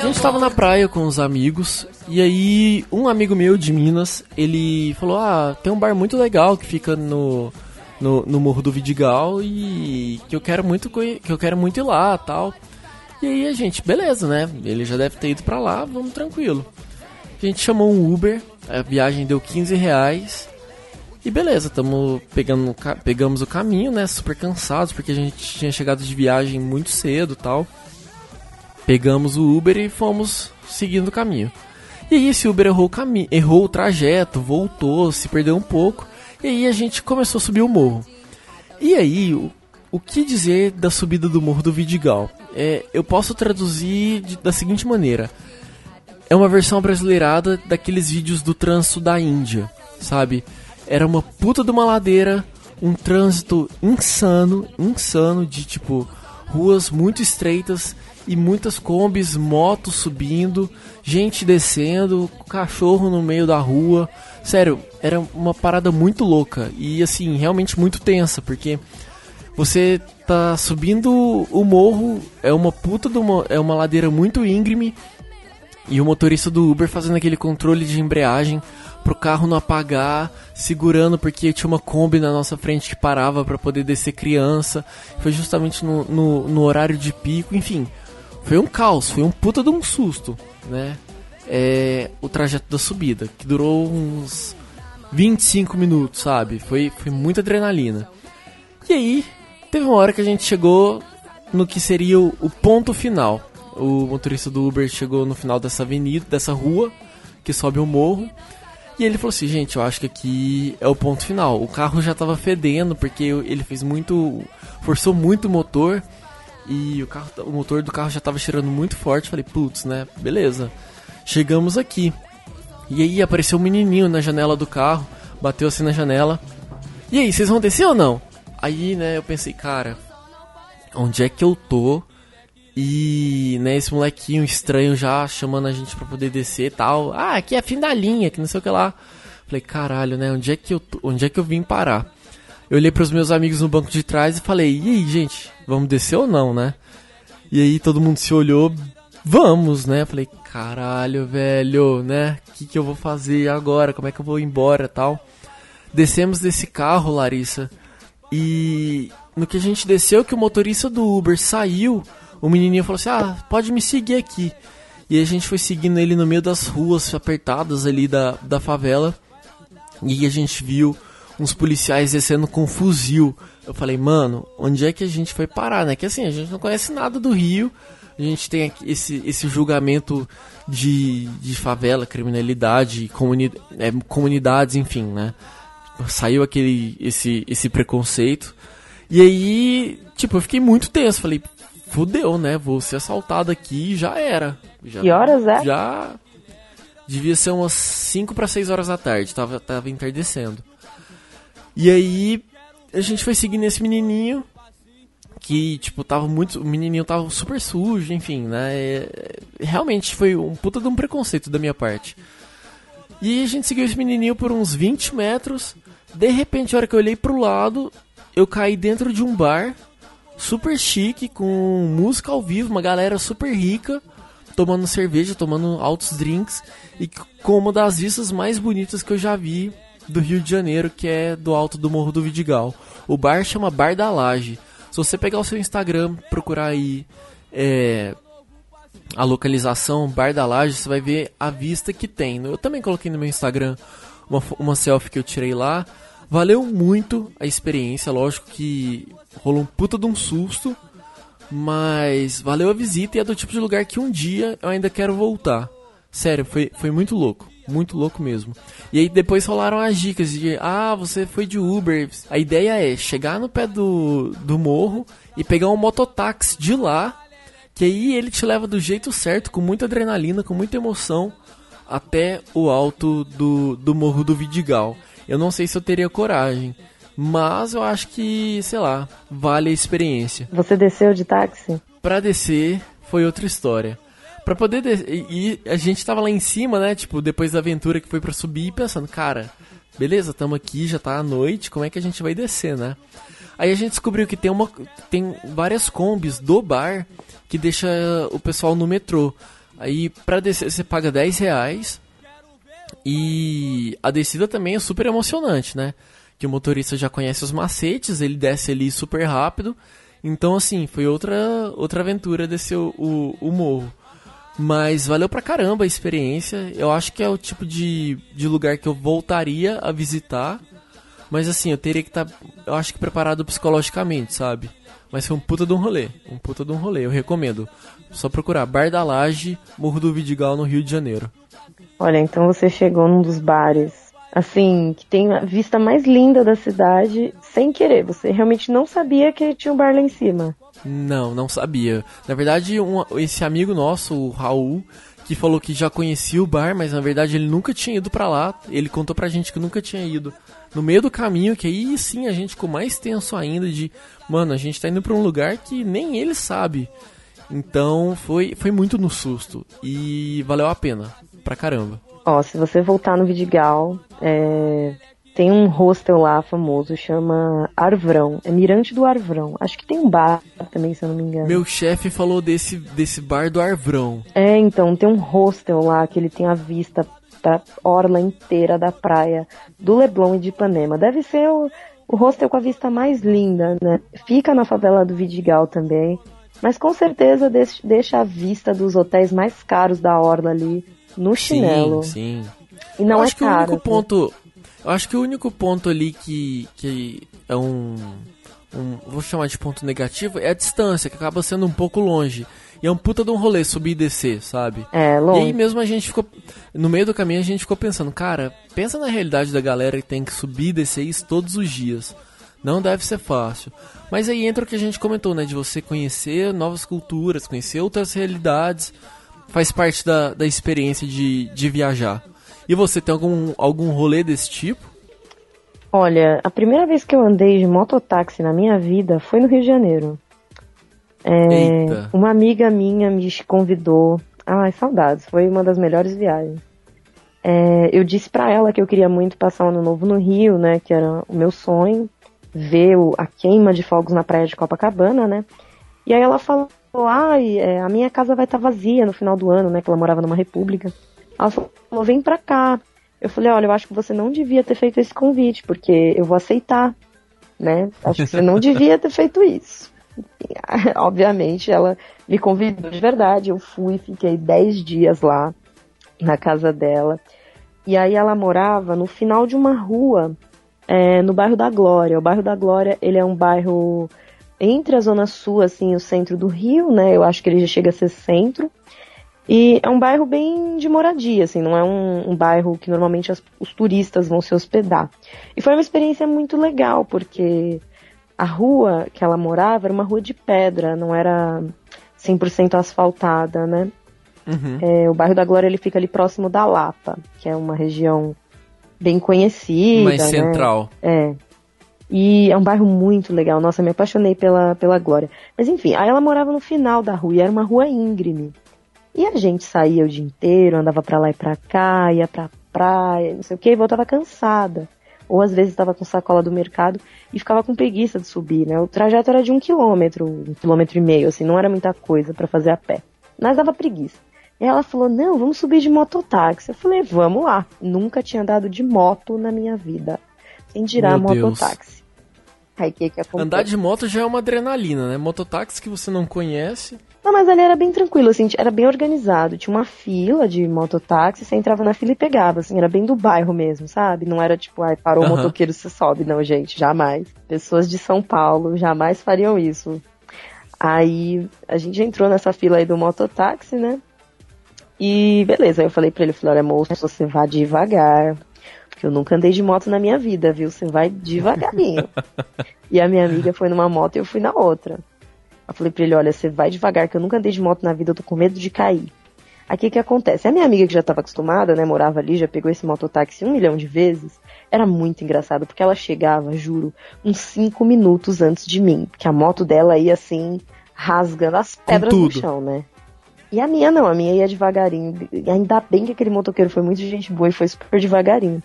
Na manhã quebrando, A gente tava na praia com os amigos e aí um amigo meu de Minas, ele falou: "Ah, tem um bar muito legal que fica no no, no Morro do Vidigal e que eu quero muito que eu quero muito ir lá, tal". E aí a gente, beleza, né? Ele já deve ter ido pra lá, vamos tranquilo. A gente chamou um Uber, a viagem deu 15 reais. E beleza, tamo pegando, pegamos o caminho, né? Super cansados, porque a gente tinha chegado de viagem muito cedo tal. Pegamos o Uber e fomos seguindo o caminho. E aí esse Uber errou o, cami errou o trajeto, voltou, se perdeu um pouco. E aí a gente começou a subir o morro. E aí, o, o que dizer da subida do Morro do Vidigal? É, eu posso traduzir de- da seguinte maneira. É uma versão brasileirada daqueles vídeos do trânsito da Índia, sabe? Era uma puta de uma ladeira, um trânsito insano, insano, de tipo, ruas muito estreitas e muitas combis, motos subindo, gente descendo, cachorro no meio da rua. Sério, era uma parada muito louca e assim, realmente muito tensa, porque você tá subindo o morro, é uma puta uma, é uma ladeira muito íngreme e o motorista do Uber fazendo aquele controle de embreagem pro carro não apagar, segurando porque tinha uma Kombi na nossa frente que parava para poder descer criança. Foi justamente no, no, no horário de pico, enfim. Foi um caos, foi um puta de um susto, né? É, o trajeto da subida, que durou uns 25 minutos, sabe? Foi, foi muita adrenalina. E aí, teve uma hora que a gente chegou no que seria o, o ponto final. O motorista do Uber chegou no final dessa avenida, dessa rua, que sobe o morro. E ele falou assim, gente, eu acho que aqui é o ponto final. O carro já tava fedendo, porque ele fez muito. forçou muito o motor. E o, carro, o motor do carro já tava cheirando muito forte. Falei, putz, né? Beleza. Chegamos aqui. E aí apareceu um menininho na janela do carro, bateu assim na janela. E aí, vocês vão descer ou não? Aí, né, eu pensei, cara, onde é que eu tô? E, né, esse molequinho estranho já chamando a gente pra poder descer e tal. Ah, aqui é fim da linha, que não sei o que lá. Falei, caralho, né, onde é que eu, onde é que eu vim parar? Eu olhei pros meus amigos no banco de trás e falei, e aí, gente, vamos descer ou não, né? E aí todo mundo se olhou, vamos, né? Falei, caralho, velho, né? O que, que eu vou fazer agora? Como é que eu vou embora tal? Descemos desse carro, Larissa, e no que a gente desceu, que o motorista do Uber saiu, o menininho falou assim: Ah, pode me seguir aqui. E a gente foi seguindo ele no meio das ruas apertadas ali da, da favela. E a gente viu uns policiais descendo com um fuzil. Eu falei, mano, onde é que a gente foi parar, né? Que assim, a gente não conhece nada do Rio. A gente tem esse, esse julgamento de, de favela, criminalidade, comuni é, comunidades, enfim, né? Saiu aquele esse, esse preconceito. E aí, tipo, eu fiquei muito tenso. Falei, fudeu, né? Vou ser assaltado aqui e já era. Já, Que horas é? Já devia ser umas 5 para 6 horas da tarde. Tava, tava entardecendo. E aí, a gente foi seguindo esse menininho. Que, tipo, tava muito. O menininho tava super sujo, enfim, né? É, realmente foi um puta de um preconceito da minha parte. E a gente seguiu esse menininho por uns 20 metros. De repente, a hora que eu olhei pro lado, eu caí dentro de um bar super chique, com música ao vivo, uma galera super rica, tomando cerveja, tomando altos drinks e com uma das vistas mais bonitas que eu já vi do Rio de Janeiro, que é do alto do Morro do Vidigal. O bar chama Bar da Laje. Se você pegar o seu Instagram, procurar aí é, a localização Bar da Laje, você vai ver a vista que tem. Eu também coloquei no meu Instagram uma, uma selfie que eu tirei lá. Valeu muito a experiência, lógico que rolou um puta de um susto, mas valeu a visita e é do tipo de lugar que um dia eu ainda quero voltar. Sério, foi, foi muito louco, muito louco mesmo. E aí depois rolaram as dicas de, ah, você foi de Uber. A ideia é chegar no pé do, do morro e pegar um mototáxi de lá, que aí ele te leva do jeito certo, com muita adrenalina, com muita emoção, até o alto do, do morro do Vidigal. Eu não sei se eu teria coragem, mas eu acho que, sei lá, vale a experiência. Você desceu de táxi? Pra descer foi outra história. Pra poder. E, a gente tava lá em cima, né? Tipo, depois da aventura que foi pra subir, pensando, cara, beleza, estamos aqui, já tá à noite, como é que a gente vai descer, né? Aí a gente descobriu que tem, uma, tem várias combis do bar que deixa o pessoal no metrô. Aí pra descer você paga 10 reais e a descida também é super emocionante, né? Que o motorista já conhece os macetes, ele desce ali super rápido. Então, assim, foi outra, outra aventura descer o, o, o morro. Mas valeu pra caramba a experiência. Eu acho que é o tipo de, de lugar que eu voltaria a visitar. Mas assim, eu teria que estar, tá, eu acho que preparado psicologicamente, sabe? Mas foi um puta de um rolê. Um puta de um rolê, eu recomendo. Só procurar Bar da Laje, Morro do Vidigal, no Rio de Janeiro. Olha, então você chegou num dos bares, assim, que tem a vista mais linda da cidade, sem querer. Você realmente não sabia que tinha um bar lá em cima. Não, não sabia. Na verdade, um, esse amigo nosso, o Raul, que falou que já conhecia o bar, mas na verdade ele nunca tinha ido para lá. Ele contou pra gente que nunca tinha ido. No meio do caminho, que aí sim a gente ficou mais tenso ainda de, mano, a gente tá indo pra um lugar que nem ele sabe. Então foi, foi muito no susto e valeu a pena, pra caramba. Ó, se você voltar no Vidigal, é, tem um hostel lá famoso, chama Arvrão. É Mirante do Arvrão. Acho que tem um bar também, se eu não me engano. Meu chefe falou desse, desse bar do Arvrão. É, então, tem um hostel lá que ele tem a vista pra orla inteira da praia do Leblon e de Ipanema. Deve ser o, o hostel com a vista mais linda, né? Fica na favela do Vidigal também. Mas com certeza deixa a vista dos hotéis mais caros da orla ali no chinelo. Sim, sim. E não Eu é acho caro. que o único ponto, eu acho que o único ponto ali que, que é um, um, Vou chamar de ponto negativo é a distância, que acaba sendo um pouco longe. E é um puta de um rolê subir e descer, sabe? É, longe. E aí mesmo a gente ficou. No meio do caminho a gente ficou pensando, cara, pensa na realidade da galera que tem que subir e descer isso todos os dias. Não deve ser fácil. Mas aí entra o que a gente comentou, né? De você conhecer novas culturas, conhecer outras realidades. Faz parte da, da experiência de, de viajar. E você tem algum, algum rolê desse tipo? Olha, a primeira vez que eu andei de mototáxi na minha vida foi no Rio de Janeiro. É, uma amiga minha me convidou. Ai, saudades. Foi uma das melhores viagens. É, eu disse pra ela que eu queria muito passar o ano novo no Rio, né? Que era o meu sonho. Ver o- a queima de fogos na praia de Copacabana, né? E aí ela falou, ai, é, a minha casa vai estar vazia no final do ano, né? Que ela morava numa república. Ela falou, vem pra cá. Eu falei, olha, eu acho que você não devia ter feito esse convite, porque eu vou aceitar, né? Acho que você não devia ter feito isso. E, Obviamente, ela me convidou de verdade. Eu fui, fiquei 10 dias lá na casa dela. E aí ela morava no final de uma rua, é, no bairro da Glória. O bairro da Glória, ele é um bairro entre a zona sul, assim, o centro do Rio, né? Eu acho que ele já chega a ser centro. E é um bairro bem de moradia, assim, não é um, um bairro que normalmente as- os turistas vão se hospedar. E foi uma experiência muito legal, porque a rua que ela morava era uma rua de pedra, não era 100% asfaltada, né? Uhum. É, o bairro da Glória ele fica ali próximo da Lapa, que é uma região bem conhecida. Mais né? central. É. E é um bairro muito legal. Nossa, me apaixonei pela, pela Glória. Mas enfim, aí ela morava no final da rua e era uma rua íngreme. E a gente saía o dia inteiro, andava pra lá e pra cá, ia pra praia, não sei o que, e voltava cansada. Ou às vezes estava com sacola do mercado e ficava com preguiça de subir, né? O trajeto era de um quilômetro, um quilômetro e meio, assim, não era muita coisa pra fazer a pé. Mas dava preguiça. E ela falou, não, vamos subir de mototáxi. Eu falei, vamos lá. Nunca tinha andado de moto na minha vida. Sem Deus. mototáxi. Aí que que? Andar de moto já é uma adrenalina, né? Mototáxi que você não conhece. Não, mas ali era bem tranquilo, assim, era bem organizado. Tinha uma fila de mototáxi, você entrava na fila e pegava, assim, era bem do bairro mesmo, sabe? Não era tipo, ai, parou o Aham. motoqueiro, você sobe. Não, gente, jamais. Pessoas de São Paulo jamais fariam isso. Aí a gente entrou nessa fila aí do mototáxi, né? E beleza, aí eu falei pra ele, falei, olha, moço, você vá devagar. Porque eu nunca andei de moto na minha vida, viu? Você vai devagarinho. e a minha amiga foi numa moto e eu fui na outra. Eu falei pra ele, olha, você vai devagar, que eu nunca andei de moto na vida, eu tô com medo de cair. Aí o que acontece? A minha amiga que já estava acostumada, né, morava ali, já pegou esse mototáxi um milhão de vezes, era muito engraçado, porque ela chegava, juro, uns cinco minutos antes de mim, porque a moto dela ia assim, rasgando as pedras no chão, né? E a minha não, a minha ia devagarinho. E ainda bem que aquele motoqueiro foi muito gente boa e foi super devagarinho.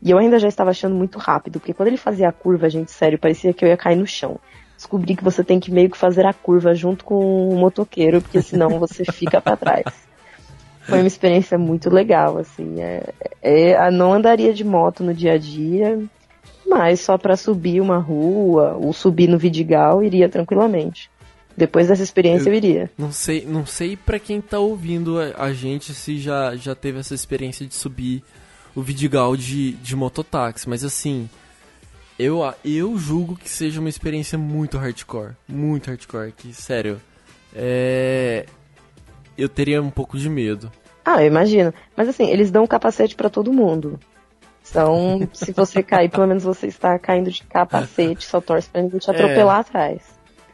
E eu ainda já estava achando muito rápido, porque quando ele fazia a curva, gente, sério, parecia que eu ia cair no chão. Descobri que você tem que meio que fazer a curva junto com o motoqueiro, porque senão você fica para trás. Foi uma experiência muito legal, assim. É, é, não andaria de moto no dia a dia, mas só para subir uma rua ou subir no Vidigal iria tranquilamente. Depois dessa experiência eu, eu iria. Não sei, não sei para quem tá ouvindo a, a, gente se já, já teve essa experiência de subir o Vidigal de, de mototáxi, mas assim, eu, eu julgo que seja uma experiência muito hardcore, muito hardcore, que sério, é eu teria um pouco de medo. Ah, eu imagino. Mas assim, eles dão um capacete para todo mundo. Então, se você cair, pelo menos você está caindo de capacete, só torce pra ninguém te é. atropelar é. atrás.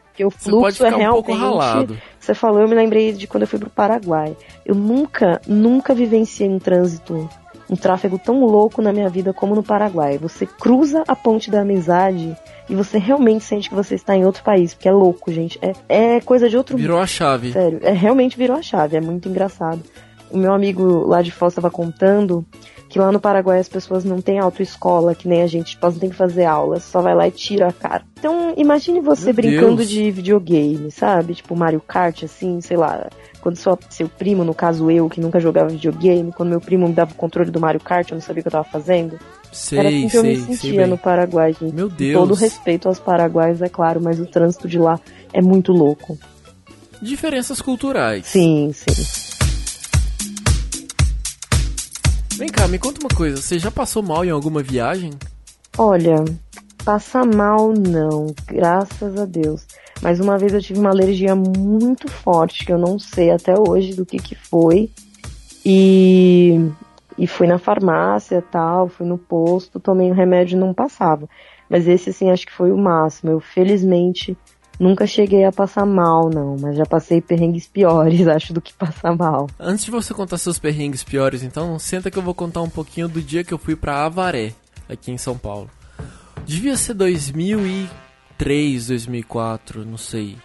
Porque o fluxo é realmente. Um você falou, eu me lembrei de quando eu fui pro Paraguai. Eu nunca, nunca vivenciei um trânsito, um tráfego tão louco na minha vida como no Paraguai. Você cruza a ponte da amizade e você realmente sente que você está em outro país, porque é louco, gente. É, é coisa de outro Virou a chave. Sério, é realmente virou a chave, é muito engraçado. O meu amigo lá de Foz estava contando que lá no Paraguai as pessoas não têm autoescola, que nem a gente, tipo, não tem que fazer aula, só vai lá e tira a cara. Então, imagine você Meu brincando Deus. de videogame, sabe? Tipo Mario Kart, assim, sei lá. Quando sua, seu primo, no caso eu, que nunca jogava videogame, quando meu primo me dava o controle do Mario Kart, eu não sabia o que eu tava fazendo. Sei, Era assim que sei, eu me sentia no Paraguai, gente. Meu Deus. Todo respeito aos paraguaios, é claro, mas o trânsito de lá é muito louco. Diferenças culturais. Sim, sim. Vem cá, me conta uma coisa. Você já passou mal em alguma viagem? Olha, passar mal não, graças a Deus. Mas uma vez eu tive uma alergia muito forte, que eu não sei até hoje do que que foi. E, e fui na farmácia tal, fui no posto, tomei um remédio e não passava. Mas esse assim acho que foi o máximo. Eu felizmente Nunca cheguei a passar mal, não, mas já passei perrengues piores, acho, do que passar mal. Antes de você contar seus perrengues piores, então, senta que eu vou contar um pouquinho do dia que eu fui para Avaré, aqui em São Paulo. Devia ser 2003, 2004, não sei.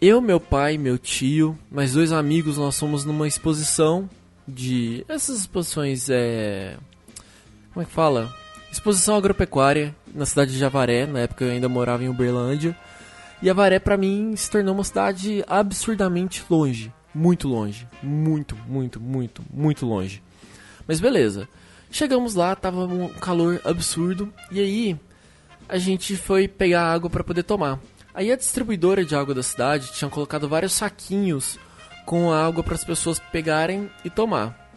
Eu, meu pai, meu tio, mais dois amigos, nós fomos numa exposição de. Essas exposições é. Como é que fala? Exposição agropecuária na cidade de Javaré, na época eu ainda morava em Uberlândia. E Avaré, para mim, se tornou uma cidade absurdamente longe. Muito longe. Muito, muito, muito, muito longe. Mas beleza. Chegamos lá, tava um calor absurdo. E aí, a gente foi pegar água para poder tomar. Aí a distribuidora de água da cidade tinha colocado vários saquinhos com água para as pessoas pegarem e tomar.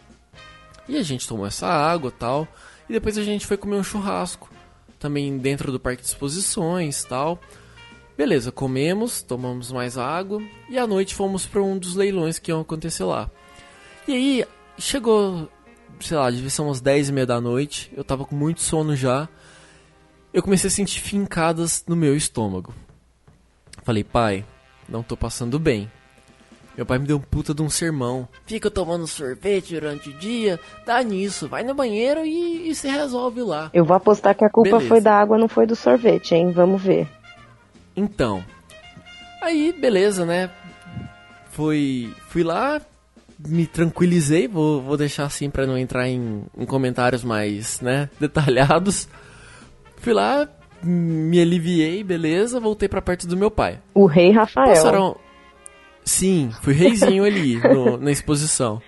E a gente tomou essa água tal. E depois a gente foi comer um churrasco. Também dentro do parque de exposições tal. Beleza, comemos, tomamos mais água e à noite fomos para um dos leilões que iam acontecer lá. E aí chegou, sei lá, devia ser umas 10 e meia da noite, eu tava com muito sono já. Eu comecei a sentir fincadas no meu estômago. Falei, pai, não tô passando bem. Meu pai me deu um puta de um sermão. Fica tomando sorvete durante o dia, dá nisso, vai no banheiro e, e se resolve lá. Eu vou apostar que a culpa Beleza. foi da água, não foi do sorvete, hein? Vamos ver. Então, aí beleza, né? Fui, fui lá, me tranquilizei, vou, vou deixar assim para não entrar em, em, comentários mais, né, detalhados. Fui lá, me aliviei, beleza, voltei para perto do meu pai. O rei Rafael. Passaram... Sim, fui reizinho ali no, na exposição.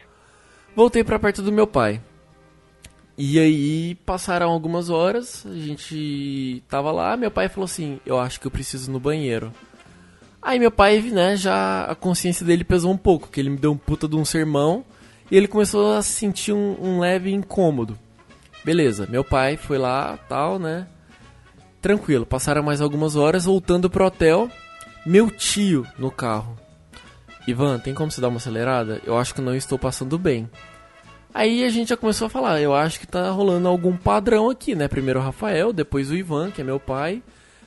Voltei para perto do meu pai. E aí passaram algumas horas, a gente tava lá, meu pai falou assim: "Eu acho que eu preciso ir no banheiro". Aí meu pai, né, já a consciência dele pesou um pouco, que ele me deu um puta de um sermão e ele começou a sentir um, um leve incômodo. Beleza, meu pai foi lá, tal, né? Tranquilo, passaram mais algumas horas voltando pro hotel, meu tio no carro. Ivan, tem como você dar uma acelerada? Eu acho que não estou passando bem. Aí a gente já começou a falar, eu acho que tá rolando algum padrão aqui, né? Primeiro o Rafael, depois o Ivan, que é meu pai,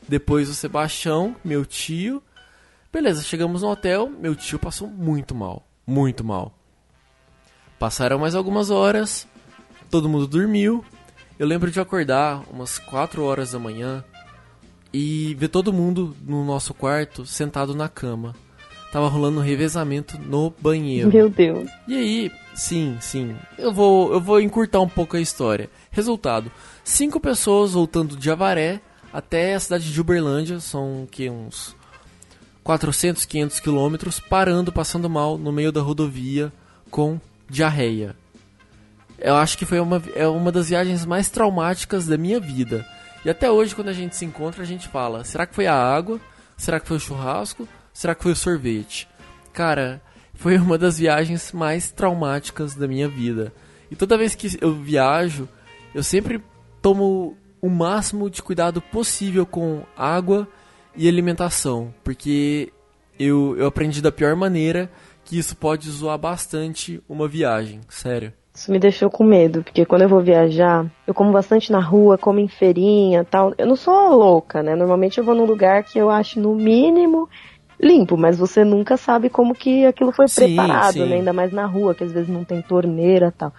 depois o Sebastião, meu tio. Beleza, chegamos no hotel, meu tio passou muito mal, muito mal. Passaram mais algumas horas, todo mundo dormiu. Eu lembro de acordar umas 4 horas da manhã e ver todo mundo no nosso quarto sentado na cama. Tava rolando um revezamento no banheiro. Meu Deus. E aí, Sim, sim. Eu vou, eu vou encurtar um pouco a história. Resultado: cinco pessoas voltando de Avaré até a cidade de Uberlândia, são que uns 400, 500 quilômetros, parando, passando mal no meio da rodovia com diarreia. Eu acho que foi uma, é uma das viagens mais traumáticas da minha vida. E até hoje, quando a gente se encontra, a gente fala: será que foi a água? Será que foi o churrasco? Será que foi o sorvete? Cara, foi uma das viagens mais traumáticas da minha vida. E toda vez que eu viajo, eu sempre tomo o máximo de cuidado possível com água e alimentação, porque eu, eu aprendi da pior maneira que isso pode zoar bastante uma viagem, sério. Isso me deixou com medo, porque quando eu vou viajar, eu como bastante na rua, como em feirinha tal. Eu não sou louca, né? Normalmente eu vou num lugar que eu acho no mínimo limpo, mas você nunca sabe como que aquilo foi sim, preparado, sim. né? Ainda mais na rua, que às vezes não tem torneira tal.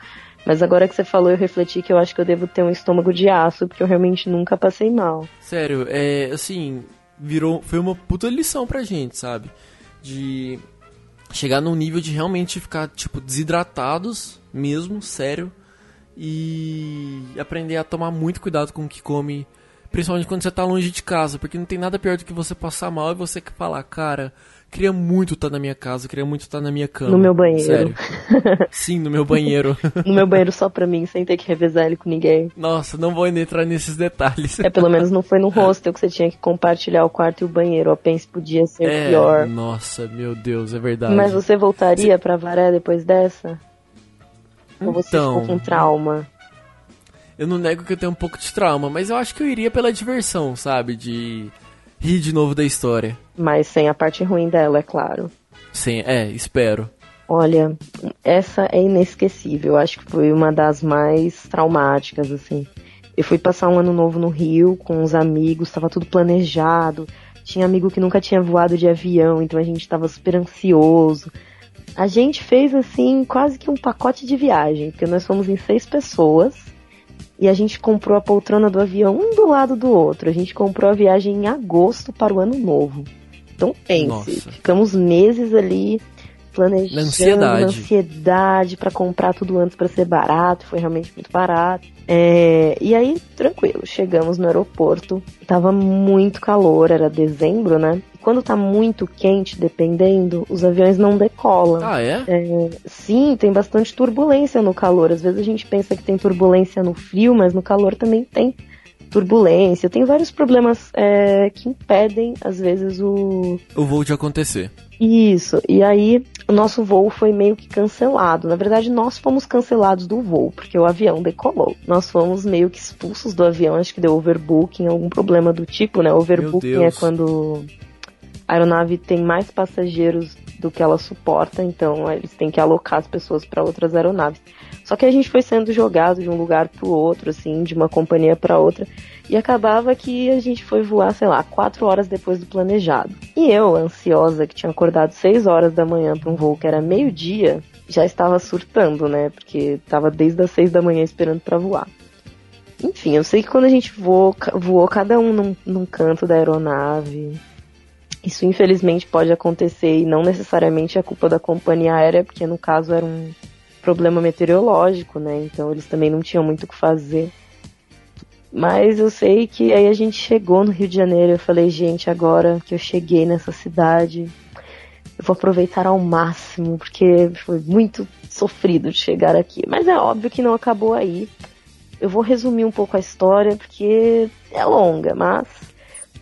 Mas agora que você falou, eu refleti que eu acho que eu devo ter um estômago de aço, porque eu realmente nunca passei mal. Sério, é assim, virou. Foi uma puta lição pra gente, sabe? De chegar num nível de realmente ficar, tipo, desidratados mesmo, sério. E aprender a tomar muito cuidado com o que come Principalmente quando você tá longe de casa, porque não tem nada pior do que você passar mal e você falar, cara, queria muito estar tá na minha casa, queria muito estar tá na minha cama. No meu banheiro. Sério. Sim, no meu banheiro. no meu banheiro só pra mim, sem ter que revezar ele com ninguém. Nossa, não vou entrar nesses detalhes. É, pelo menos não foi no hostel que você tinha que compartilhar o quarto e o banheiro. Eu pense podia ser é, pior. Nossa, meu Deus, é verdade. Mas você voltaria você... pra Varé depois dessa? Ou você então... ficou com trauma? eu não nego que eu tenho um pouco de trauma, mas eu acho que eu iria pela diversão, sabe? De rir de novo da história. Mas sem a parte ruim dela, é claro. Sim, é, espero. Olha, essa é inesquecível. Acho que foi uma das mais traumáticas, assim. Eu fui passar um ano novo no Rio com os amigos, estava tudo planejado. Tinha amigo que nunca tinha voado de avião, então a gente estava super ansioso. A gente fez assim quase que um pacote de viagem, porque nós fomos em seis pessoas e a gente comprou a poltrona do avião um do lado do outro. A gente comprou a viagem em agosto para o ano novo. Então pense, Nossa. ficamos meses ali planejando, na ansiedade, ansiedade para comprar tudo antes para ser barato, foi realmente muito barato. É, e aí, tranquilo, chegamos no aeroporto, tava muito calor, era dezembro, né? Quando tá muito quente, dependendo, os aviões não decolam. Ah, é? é? Sim, tem bastante turbulência no calor. Às vezes a gente pensa que tem turbulência no frio, mas no calor também tem turbulência. Tem vários problemas é, que impedem, às vezes, o. O voo de acontecer. Isso. E aí, o nosso voo foi meio que cancelado. Na verdade, nós fomos cancelados do voo, porque o avião decolou. Nós fomos meio que expulsos do avião. Acho que deu overbooking, algum problema do tipo, né? Overbooking é quando a aeronave tem mais passageiros do que ela suporta, então eles têm que alocar as pessoas para outras aeronaves. Só que a gente foi sendo jogado de um lugar para o outro, assim, de uma companhia para outra, e acabava que a gente foi voar, sei lá, quatro horas depois do planejado. E eu, ansiosa, que tinha acordado seis horas da manhã para um voo que era meio-dia, já estava surtando, né? Porque estava desde as seis da manhã esperando para voar. Enfim, eu sei que quando a gente voou, voou cada um num, num canto da aeronave, isso infelizmente pode acontecer e não necessariamente é culpa da companhia aérea, porque no caso era um problema meteorológico, né? Então eles também não tinham muito o que fazer. Mas eu sei que aí a gente chegou no Rio de Janeiro, eu falei, gente, agora que eu cheguei nessa cidade, eu vou aproveitar ao máximo, porque foi muito sofrido de chegar aqui. Mas é óbvio que não acabou aí. Eu vou resumir um pouco a história, porque é longa, mas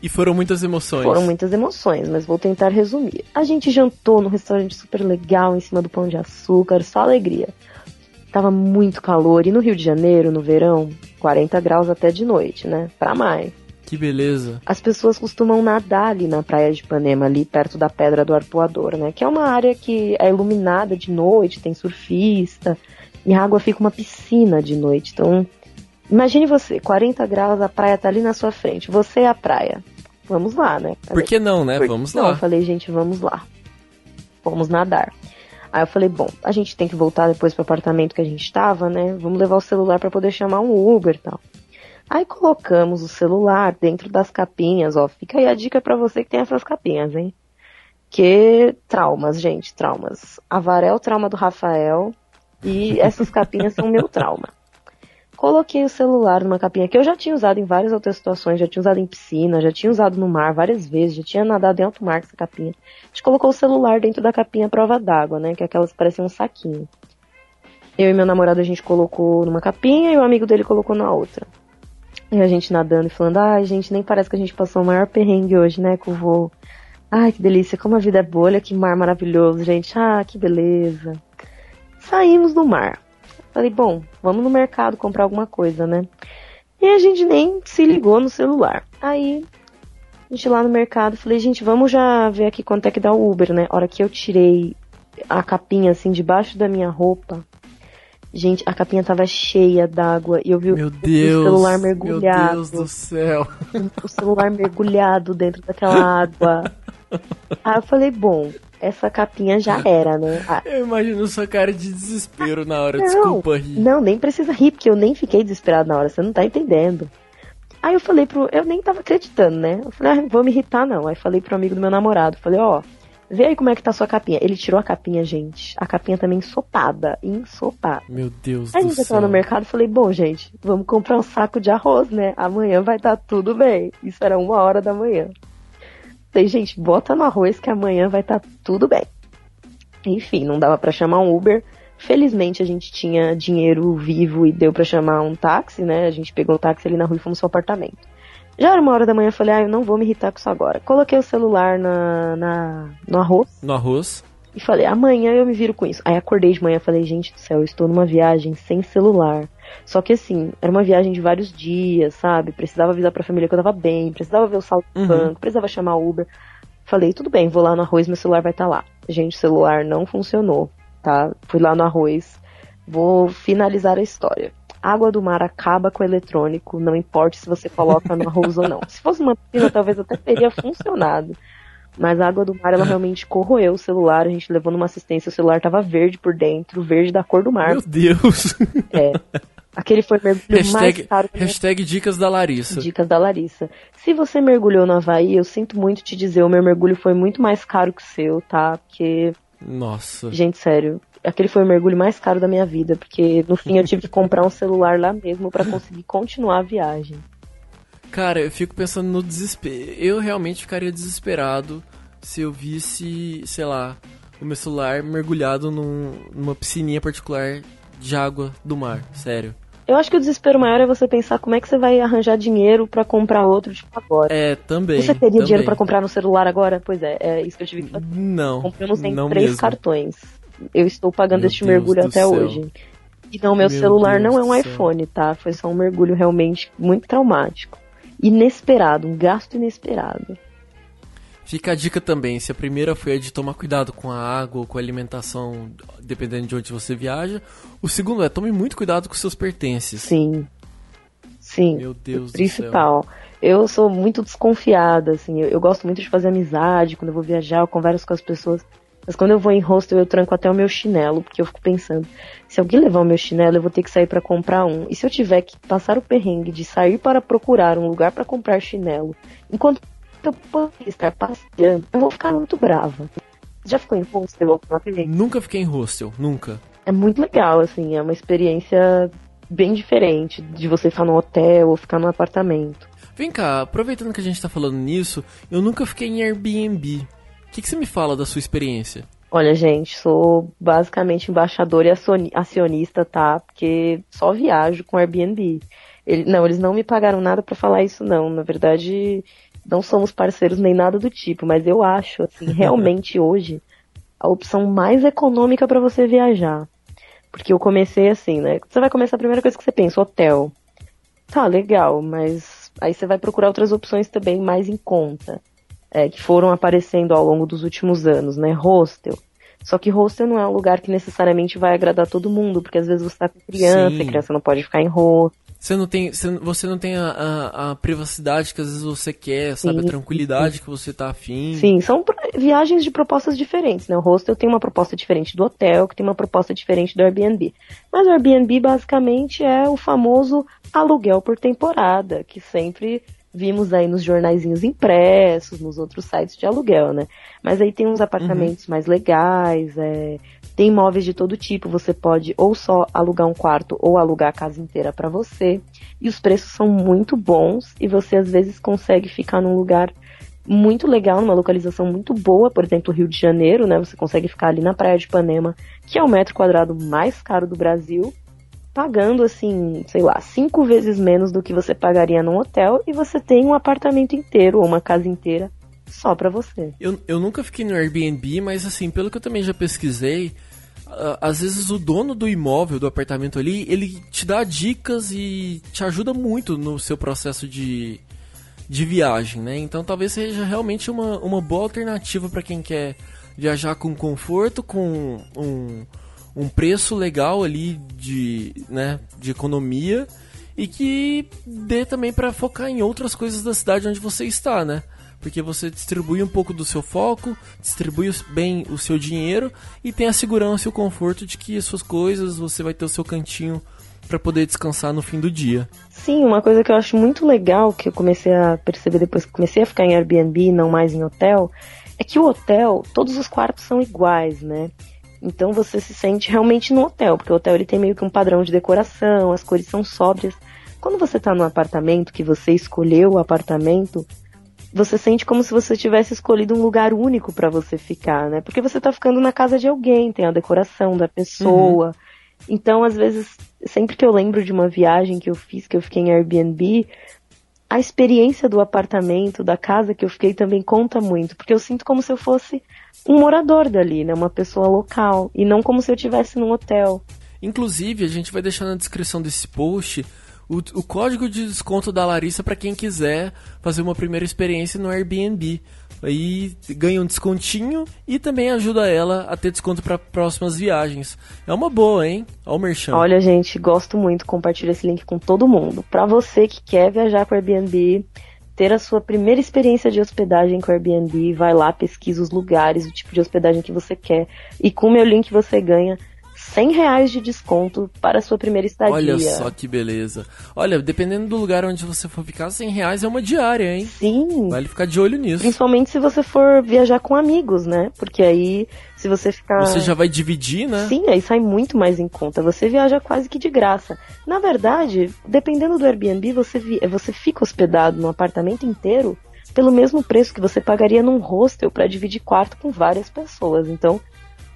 e foram muitas emoções. Foram muitas emoções, mas vou tentar resumir. A gente jantou num restaurante super legal, em cima do pão de açúcar, só alegria. Tava muito calor, e no Rio de Janeiro, no verão, 40 graus até de noite, né? Pra mais. Que beleza. As pessoas costumam nadar ali na praia de Ipanema, ali perto da Pedra do Arpoador, né? Que é uma área que é iluminada de noite, tem surfista, e a água fica uma piscina de noite. Então, imagine você, 40 graus, a praia tá ali na sua frente, você é a praia vamos lá, né? Por que não, né? Vamos não, lá. Eu falei, gente, vamos lá. Vamos nadar. Aí eu falei, bom, a gente tem que voltar depois pro apartamento que a gente estava, né? Vamos levar o celular para poder chamar um Uber e tal. Aí colocamos o celular dentro das capinhas, ó. Fica aí a dica para você que tem essas capinhas, hein? Que traumas, gente, traumas. A Varel, trauma do Rafael. E essas capinhas são meu trauma. Coloquei o celular numa capinha que eu já tinha usado em várias outras situações, já tinha usado em piscina, já tinha usado no mar várias vezes, já tinha nadado em alto mar com essa capinha. A gente colocou o celular dentro da capinha prova d'água, né? Que é aquelas que parecem um saquinho. Eu e meu namorado a gente colocou numa capinha e o amigo dele colocou na outra. E a gente nadando e falando, ai, gente, nem parece que a gente passou o maior perrengue hoje, né, com o voo. Ai, que delícia, como a vida é boa, olha que mar maravilhoso, gente. Ah, que beleza. Saímos do mar. Falei, bom, vamos no mercado comprar alguma coisa, né? E a gente nem se ligou no celular. Aí, a gente lá no mercado, falei, gente, vamos já ver aqui quanto é que dá o Uber, né? A hora que eu tirei a capinha assim debaixo da minha roupa, gente, a capinha tava cheia d'água e eu vi meu Deus, o celular mergulhado. Meu Deus do céu. O celular mergulhado dentro daquela água. Aí eu falei, bom, essa capinha já era, né? Ah, Eu imagino sua cara de desespero na hora. Desculpa rir. Não, nem precisa rir, porque eu nem fiquei desesperado na hora, você não tá entendendo. Aí eu falei pro. Eu nem tava acreditando, né? Eu falei, ah, vou me irritar não. Aí falei pro amigo do meu namorado, falei, ó, vê aí como é que tá a sua capinha. Ele tirou a capinha, gente. A capinha também ensopada, ensopada. Meu Deus Aí a do gente já céu. tava no mercado, falei, bom, gente, vamos comprar um saco de arroz, né? Amanhã vai estar tudo bem. Isso era uma hora da manhã. Falei, gente, bota no arroz que amanhã vai estar tudo bem. Enfim, não dava pra chamar um Uber. Felizmente a gente tinha dinheiro vivo e deu pra chamar um táxi, né? A gente pegou um táxi ali na rua e fomos pro apartamento. Já era uma hora da manhã, eu falei, ah, eu não vou me irritar com isso agora. Coloquei o celular na, na, no arroz No arroz. e falei, amanhã eu me viro com isso. Aí acordei de manhã e falei, gente do céu, eu estou numa viagem sem celular. Só que assim, era uma viagem de vários dias, sabe? Precisava avisar pra família que eu tava bem, precisava ver o saldo do Uhum. banco, precisava chamar o Uber. Falei, tudo bem, vou lá no arroz, meu celular vai estar lá. Gente, o celular não funcionou, tá? Fui lá no arroz, vou finalizar a história. Água do mar acaba com o eletrônico, não importa se você coloca no arroz ou não. Se fosse uma piscina, talvez até teria funcionado. Mas a água do mar, ela realmente corroeu o celular. A gente levou numa assistência, o celular tava verde por dentro, verde da cor do mar. Meu Deus. É. Aquele foi o mergulho mais hashtag, caro que eu hashtag dicas da Larissa. Dicas da Larissa. Se você mergulhou no Havaí, eu sinto muito te dizer, o meu mergulho foi muito mais caro que o seu, tá? Porque, Nossa. gente, sério, aquele foi o mergulho mais caro da minha vida, porque no fim eu tive que comprar um celular lá mesmo pra conseguir continuar a viagem. Cara, eu fico pensando no desespero. Eu realmente ficaria desesperado se eu visse, sei lá, o meu celular mergulhado num- numa piscininha particular de água do mar. Sério. Eu acho que o desespero maior é você pensar como é que você vai arranjar dinheiro pra comprar outro, tipo, agora. É, também. você teria dinheiro também. pra comprar no celular agora? Pois é, é isso que eu tive que fazer. Não. Compramos em não três mesmo. cartões. Eu estou pagando Meu este Deus mergulho até céu. hoje. E não, meu, Meu celular Deus não é um iPhone, tá? Foi só um mergulho realmente muito traumático. Inesperado, um gasto inesperado. Fica a dica também, se a primeira foi a de tomar cuidado com a água ou com a alimentação, dependendo de onde você viaja. O segundo é, tome muito cuidado com seus pertences. Sim. Sim. Meu Deus do principal. Eu sou muito desconfiada, assim. Eu, eu gosto muito de fazer amizade. Quando eu vou viajar, eu converso com as pessoas. Mas quando eu vou em hostel, eu tranco até o meu chinelo, porque eu fico pensando, se alguém levar o meu chinelo, eu vou ter que sair para comprar um. E se eu tiver que passar o perrengue de sair para procurar um lugar para comprar chinelo, enquanto eu poderia estar passeando, eu vou ficar muito brava. Já ficou em hostel alguma vez? Nunca fiquei em hostel, nunca. É muito legal, assim, é uma experiência bem diferente de você ficar no hotel ou ficar no apartamento. Vem cá, aproveitando que a gente tá falando nisso, eu nunca fiquei em Airbnb. O que, que você me fala da sua experiência? Olha, gente, sou basicamente embaixador e acioni- acionista, tá? Porque só viajo com Airbnb. Ele- não, eles não me pagaram nada pra falar isso, não. Na verdade, não somos parceiros nem nada do tipo, mas eu acho, assim, realmente hoje, a opção mais econômica pra você viajar. Porque eu comecei assim, né? Você vai começar a primeira coisa que você pensa, hotel. Tá, legal, mas aí você vai procurar outras opções também mais em conta é, que foram aparecendo ao longo dos últimos anos, né? Hostel. Só que hostel não é um lugar que necessariamente vai agradar todo mundo, porque às vezes você tá com criança, Sim. a criança não pode ficar em hostel. Você não tem, você, não tem a, a- a privacidade que às vezes você quer, sabe? A Sim. tranquilidade que você tá afim. Sim, são viagens de propostas diferentes, né? O hostel tem uma proposta diferente do hotel, que tem uma proposta diferente do Airbnb. Mas o Airbnb basicamente é o famoso aluguel por temporada, que sempre vimos aí nos jornaizinhos impressos, nos outros sites de aluguel, né? Mas aí tem uns apartamentos mais legais, é, Tem imóveis de todo tipo, você pode ou só alugar um quarto ou alugar a casa inteira para você. E os preços são muito bons e você às vezes consegue ficar num lugar muito legal, numa localização muito boa, por exemplo, Rio de Janeiro, né? Você consegue ficar ali na Praia de Ipanema, que é o metro quadrado mais caro do Brasil, pagando assim, sei lá, cinco vezes menos do que você pagaria num hotel e você tem um apartamento inteiro ou uma casa inteira só para você. Eu, eu nunca fiquei no Airbnb, mas assim, pelo que eu também já pesquisei, às vezes o dono do imóvel, do apartamento ali, ele te dá dicas e te ajuda muito no seu processo de, de viagem, né? Então talvez seja realmente uma, uma boa alternativa para quem quer viajar com conforto, com um, um preço legal ali de, né, de economia e que dê também para focar em outras coisas da cidade onde você está, né? Porque você distribui um pouco do seu foco, distribui bem o seu dinheiro e tem a segurança e o conforto de que as suas coisas, você vai ter o seu cantinho para poder descansar no fim do dia. Sim, uma coisa que eu acho muito legal que eu comecei a perceber depois que comecei a ficar em Airbnb, não mais em hotel, é que o hotel, todos os quartos são iguais, né? Então você se sente realmente no hotel, porque o hotel ele tem meio que um padrão de decoração, as cores são sóbrias. Quando você está no apartamento, que você escolheu o apartamento, você sente como se você tivesse escolhido um lugar único para você ficar, né? Porque você tá ficando na casa de alguém, tem a decoração da pessoa. Uhum. Então, às vezes, sempre que eu lembro de uma viagem que eu fiz, que eu fiquei em Airbnb, a experiência do apartamento, da casa que eu fiquei também conta muito, porque eu sinto como se eu fosse um morador dali, né? Uma pessoa local, e não como se eu estivesse num hotel. Inclusive, a gente vai deixar na descrição desse post o, o código de desconto da Larissa para quem quiser fazer uma primeira experiência no Airbnb. Aí ganha um descontinho e também ajuda ela a ter desconto para próximas viagens. É uma boa, hein? Olha o merchan. Olha, gente, gosto muito. Compartilha esse link com todo mundo. Para você que quer viajar com Airbnb, ter a sua primeira experiência de hospedagem com Airbnb, vai lá, pesquisa os lugares, o tipo de hospedagem que você quer. E com o meu link você ganha 100 reais de desconto para a sua primeira estadia. Olha só que beleza. Olha, dependendo do lugar onde você for ficar, 100 reais é uma diária, hein? Sim. Vale ficar de olho nisso. Principalmente se você for viajar com amigos, né? Porque aí, se você ficar... Você já vai dividir, né? Sim, aí sai muito mais em conta. Você viaja quase que de graça. Na verdade, dependendo do Airbnb, você, vi... você fica hospedado no apartamento inteiro pelo mesmo preço que você pagaria num hostel para dividir quarto com várias pessoas. Então,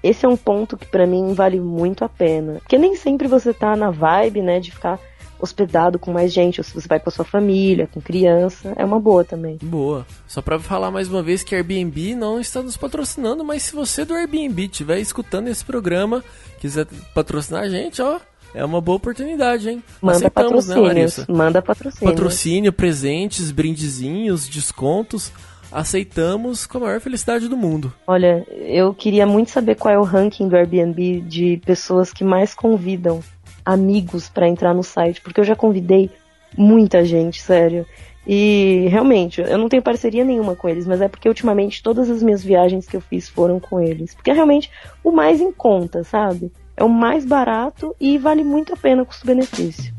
esse é um ponto que para mim vale muito a pena. Porque nem sempre você tá na vibe, né, de ficar hospedado com mais gente, ou se você vai com a sua família, com criança, é uma boa também. Boa. Só para falar mais uma vez que Airbnb não está nos patrocinando, mas se você do Airbnb estiver escutando esse programa, quiser patrocinar a gente, ó, é uma boa oportunidade, hein? Manda Aceitamos, né, Larissa? Manda patrocínio. Patrocínio, presentes, brindezinhos, descontos aceitamos com a maior felicidade do mundo. Olha, eu queria muito saber qual é o ranking do Airbnb de pessoas que mais convidam amigos para entrar no site, porque eu já convidei muita gente, sério. E realmente, eu não tenho parceria nenhuma com eles, mas é porque ultimamente todas as minhas viagens que eu fiz foram com eles. Porque é realmente o mais em conta, sabe? É o mais barato e vale muito a pena custo-benefício.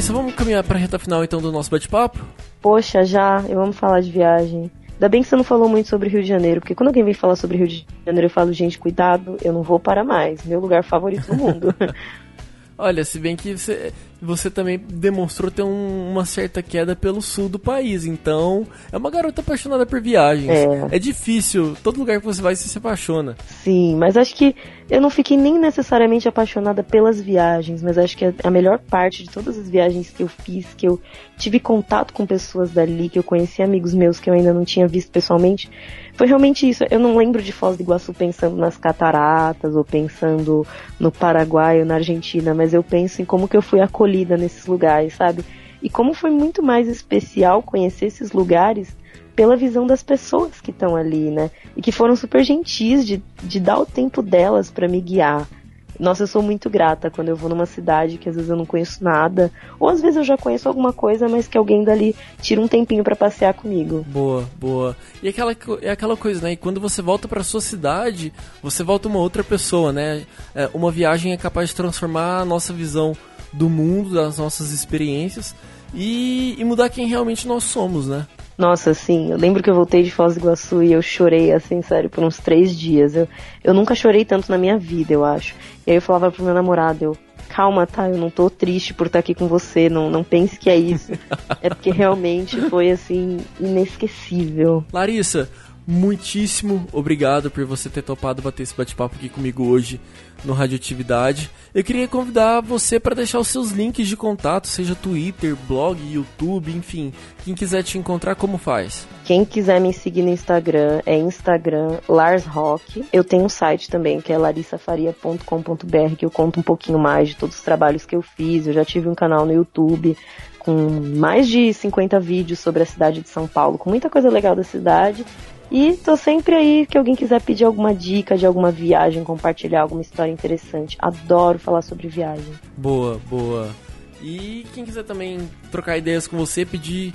Larissa, vamos caminhar pra reta final então do nosso bate-papo? Poxa, já, eu vamos falar de viagem. Ainda bem que você não falou muito sobre Rio de Janeiro, porque quando alguém vem falar sobre Rio de Janeiro, eu falo, gente, cuidado, eu não vou para mais. Meu lugar favorito do mundo. Olha, se bem que você, você também demonstrou ter um, uma certa queda pelo sul do país, então é uma garota apaixonada por viagens. É. é difícil, todo lugar que você vai você se apaixona. Sim, mas acho que eu não fiquei nem necessariamente apaixonada pelas viagens, mas acho que a melhor parte de todas as viagens que eu fiz, que eu tive contato com pessoas dali, que eu conheci amigos meus que eu ainda não tinha visto pessoalmente, foi realmente isso. Eu não lembro de Foz do Iguaçu pensando nas cataratas ou pensando no Paraguai ou na Argentina, mas eu penso em como que eu fui acolhida nesses lugares, sabe? E como foi muito mais especial conhecer esses lugares pela visão das pessoas que estão ali, né? E que foram super gentis de, de dar o tempo delas para me guiar. Nossa, eu sou muito grata quando eu vou numa cidade que às vezes eu não conheço nada, ou às vezes eu já conheço alguma coisa, mas que alguém dali tira um tempinho para passear comigo. Boa, boa. E aquela, é aquela coisa, né? E quando você volta para sua cidade, você volta uma outra pessoa, né? É, uma viagem é capaz de transformar a nossa visão do mundo, das nossas experiências e, e mudar quem realmente nós somos, né? Nossa, assim, eu lembro que eu voltei de Foz do Iguaçu e eu chorei, assim, sério, por uns três dias. Eu, eu nunca chorei tanto na minha vida, eu acho. E aí eu falava pro meu namorado, eu, calma, tá, eu não tô triste por estar aqui com você, não, não pense que é isso. é porque realmente foi, assim, inesquecível. Larissa, muitíssimo obrigado por você ter topado bater esse bate-papo aqui comigo hoje no Radioatividade. Eu queria convidar você para deixar os seus links de contato, seja Twitter, blog, YouTube, enfim. Quem quiser te encontrar, como faz? Quem quiser me seguir no Instagram é Instagram Lars Rock. Eu tenho um site também que é larissafaria.com.br que eu conto um pouquinho mais de todos os trabalhos que eu fiz. Eu já tive um canal no YouTube com mais de 50 vídeos sobre a cidade de São Paulo, com muita coisa legal da cidade. E tô sempre aí que alguém quiser pedir alguma dica de alguma viagem, compartilhar alguma história interessante. Adoro falar sobre viagem. Boa, boa. E quem quiser também trocar ideias com você, pedir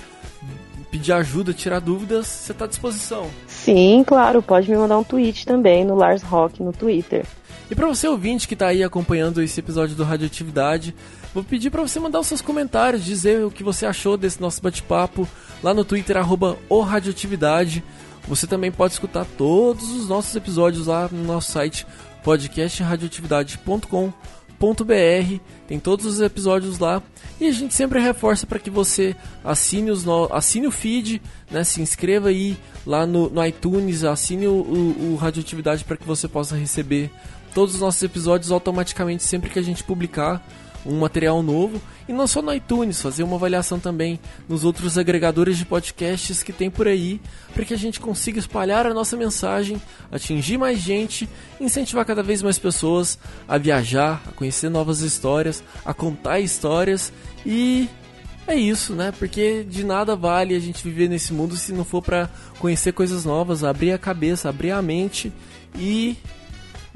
pedir ajuda, tirar dúvidas, você está à disposição. Sim, claro, pode me mandar um tweet também no Lars Rock no Twitter. E para você ouvinte que está aí acompanhando esse episódio do Radioatividade, vou pedir para você mandar os seus comentários, dizer o que você achou desse nosso bate-papo lá no Twitter arroba o Radioatividade. Você também pode escutar todos os nossos episódios lá no nosso site podcastradioatividade.com.br. Tem todos os episódios lá e a gente sempre reforça para que você assine, os no... assine o feed, né? se inscreva aí lá no, no iTunes, assine o, o, o Radioatividade para que você possa receber todos os nossos episódios automaticamente sempre que a gente publicar um material novo e não só no iTunes, fazer uma avaliação também nos outros agregadores de podcasts que tem por aí, para que a gente consiga espalhar a nossa mensagem, atingir mais gente, incentivar cada vez mais pessoas a viajar, a conhecer novas histórias, a contar histórias e é isso, né? Porque de nada vale a gente viver nesse mundo se não for para conhecer coisas novas, abrir a cabeça, abrir a mente e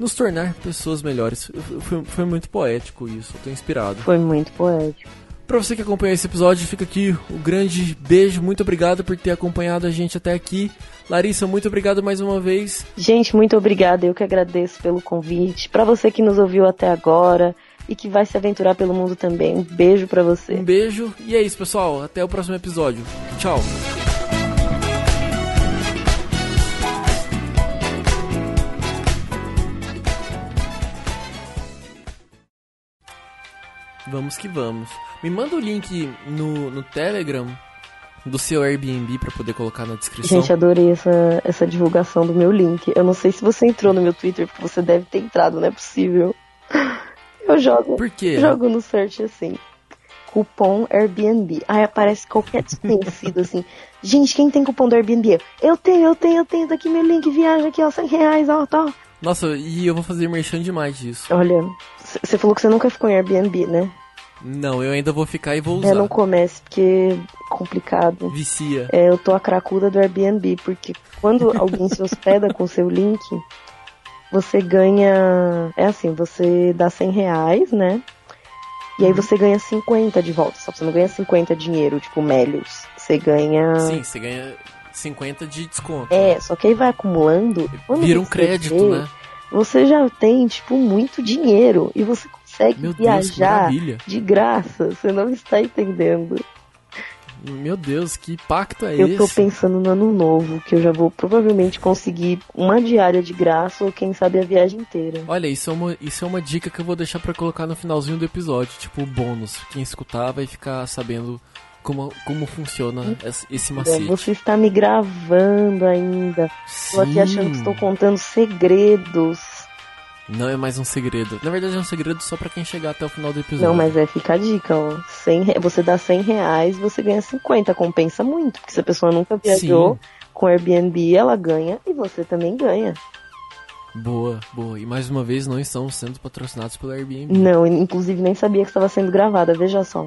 nos tornar pessoas melhores. Foi, foi muito poético isso, eu tô inspirado. Foi muito poético. Pra você que acompanhou esse episódio, fica aqui o um grande beijo. Muito obrigado por ter acompanhado a gente até aqui. Larissa, muito obrigado mais uma vez. Gente, muito obrigada. Eu que agradeço pelo convite. Para você que nos ouviu até agora e que vai se aventurar pelo mundo também, um beijo para você. Um beijo. E é isso, pessoal. Até o próximo episódio. Tchau. Vamos que vamos. Me manda o link no, no Telegram do seu Airbnb para poder colocar na descrição. Gente, adorei essa, essa divulgação do meu link. Eu não sei se você entrou no meu Twitter, porque você deve ter entrado, não é possível. Eu jogo. Por quê? Jogo no search assim. Cupom Airbnb. Aí aparece qualquer desconhecido assim. Gente, quem tem cupom do Airbnb? Eu tenho, eu tenho, eu tenho. Daqui meu link, viaja aqui, ó, 100 reais, ó, tá. Nossa, e eu vou fazer merchan demais disso. Olha, você falou que você nunca ficou em Airbnb, né? Não, eu ainda vou ficar e vou usar. É, não comece, porque é complicado. Vicia. É, eu tô a cracuda do Airbnb, porque quando alguém se hospeda com seu link, você ganha. É assim, você dá 100 reais, né? E aí você ganha 50 de volta. Só que você não ganha 50 dinheiro, tipo Melios. Você ganha. Sim, você ganha 50 de desconto. É, só que aí vai acumulando. Vira um crédito, vê, né? Você já tem, tipo, muito dinheiro. E você consegue Meu viajar Deus, de graça. Você não está entendendo. Meu Deus, que pacto é eu esse? Eu tô pensando no ano novo, que eu já vou provavelmente conseguir uma diária de graça ou quem sabe a viagem inteira. Olha, isso é uma, isso é uma dica que eu vou deixar para colocar no finalzinho do episódio, tipo bônus. Quem escutar vai ficar sabendo como, como funciona esse macete. Você está me gravando ainda. Sim. Tô aqui achando que estou contando segredos. Não é mais um segredo. Na verdade é um segredo só para quem chegar até o final do episódio. Não, mas é, fica a dica, ó. 100, você dá 100 reais, você ganha 50. Compensa muito, porque se a pessoa nunca viajou Sim. com Airbnb, ela ganha e você também ganha. Boa, boa. E mais uma vez não estamos sendo patrocinados pelo Airbnb. Não, inclusive nem sabia que estava sendo gravada, veja só.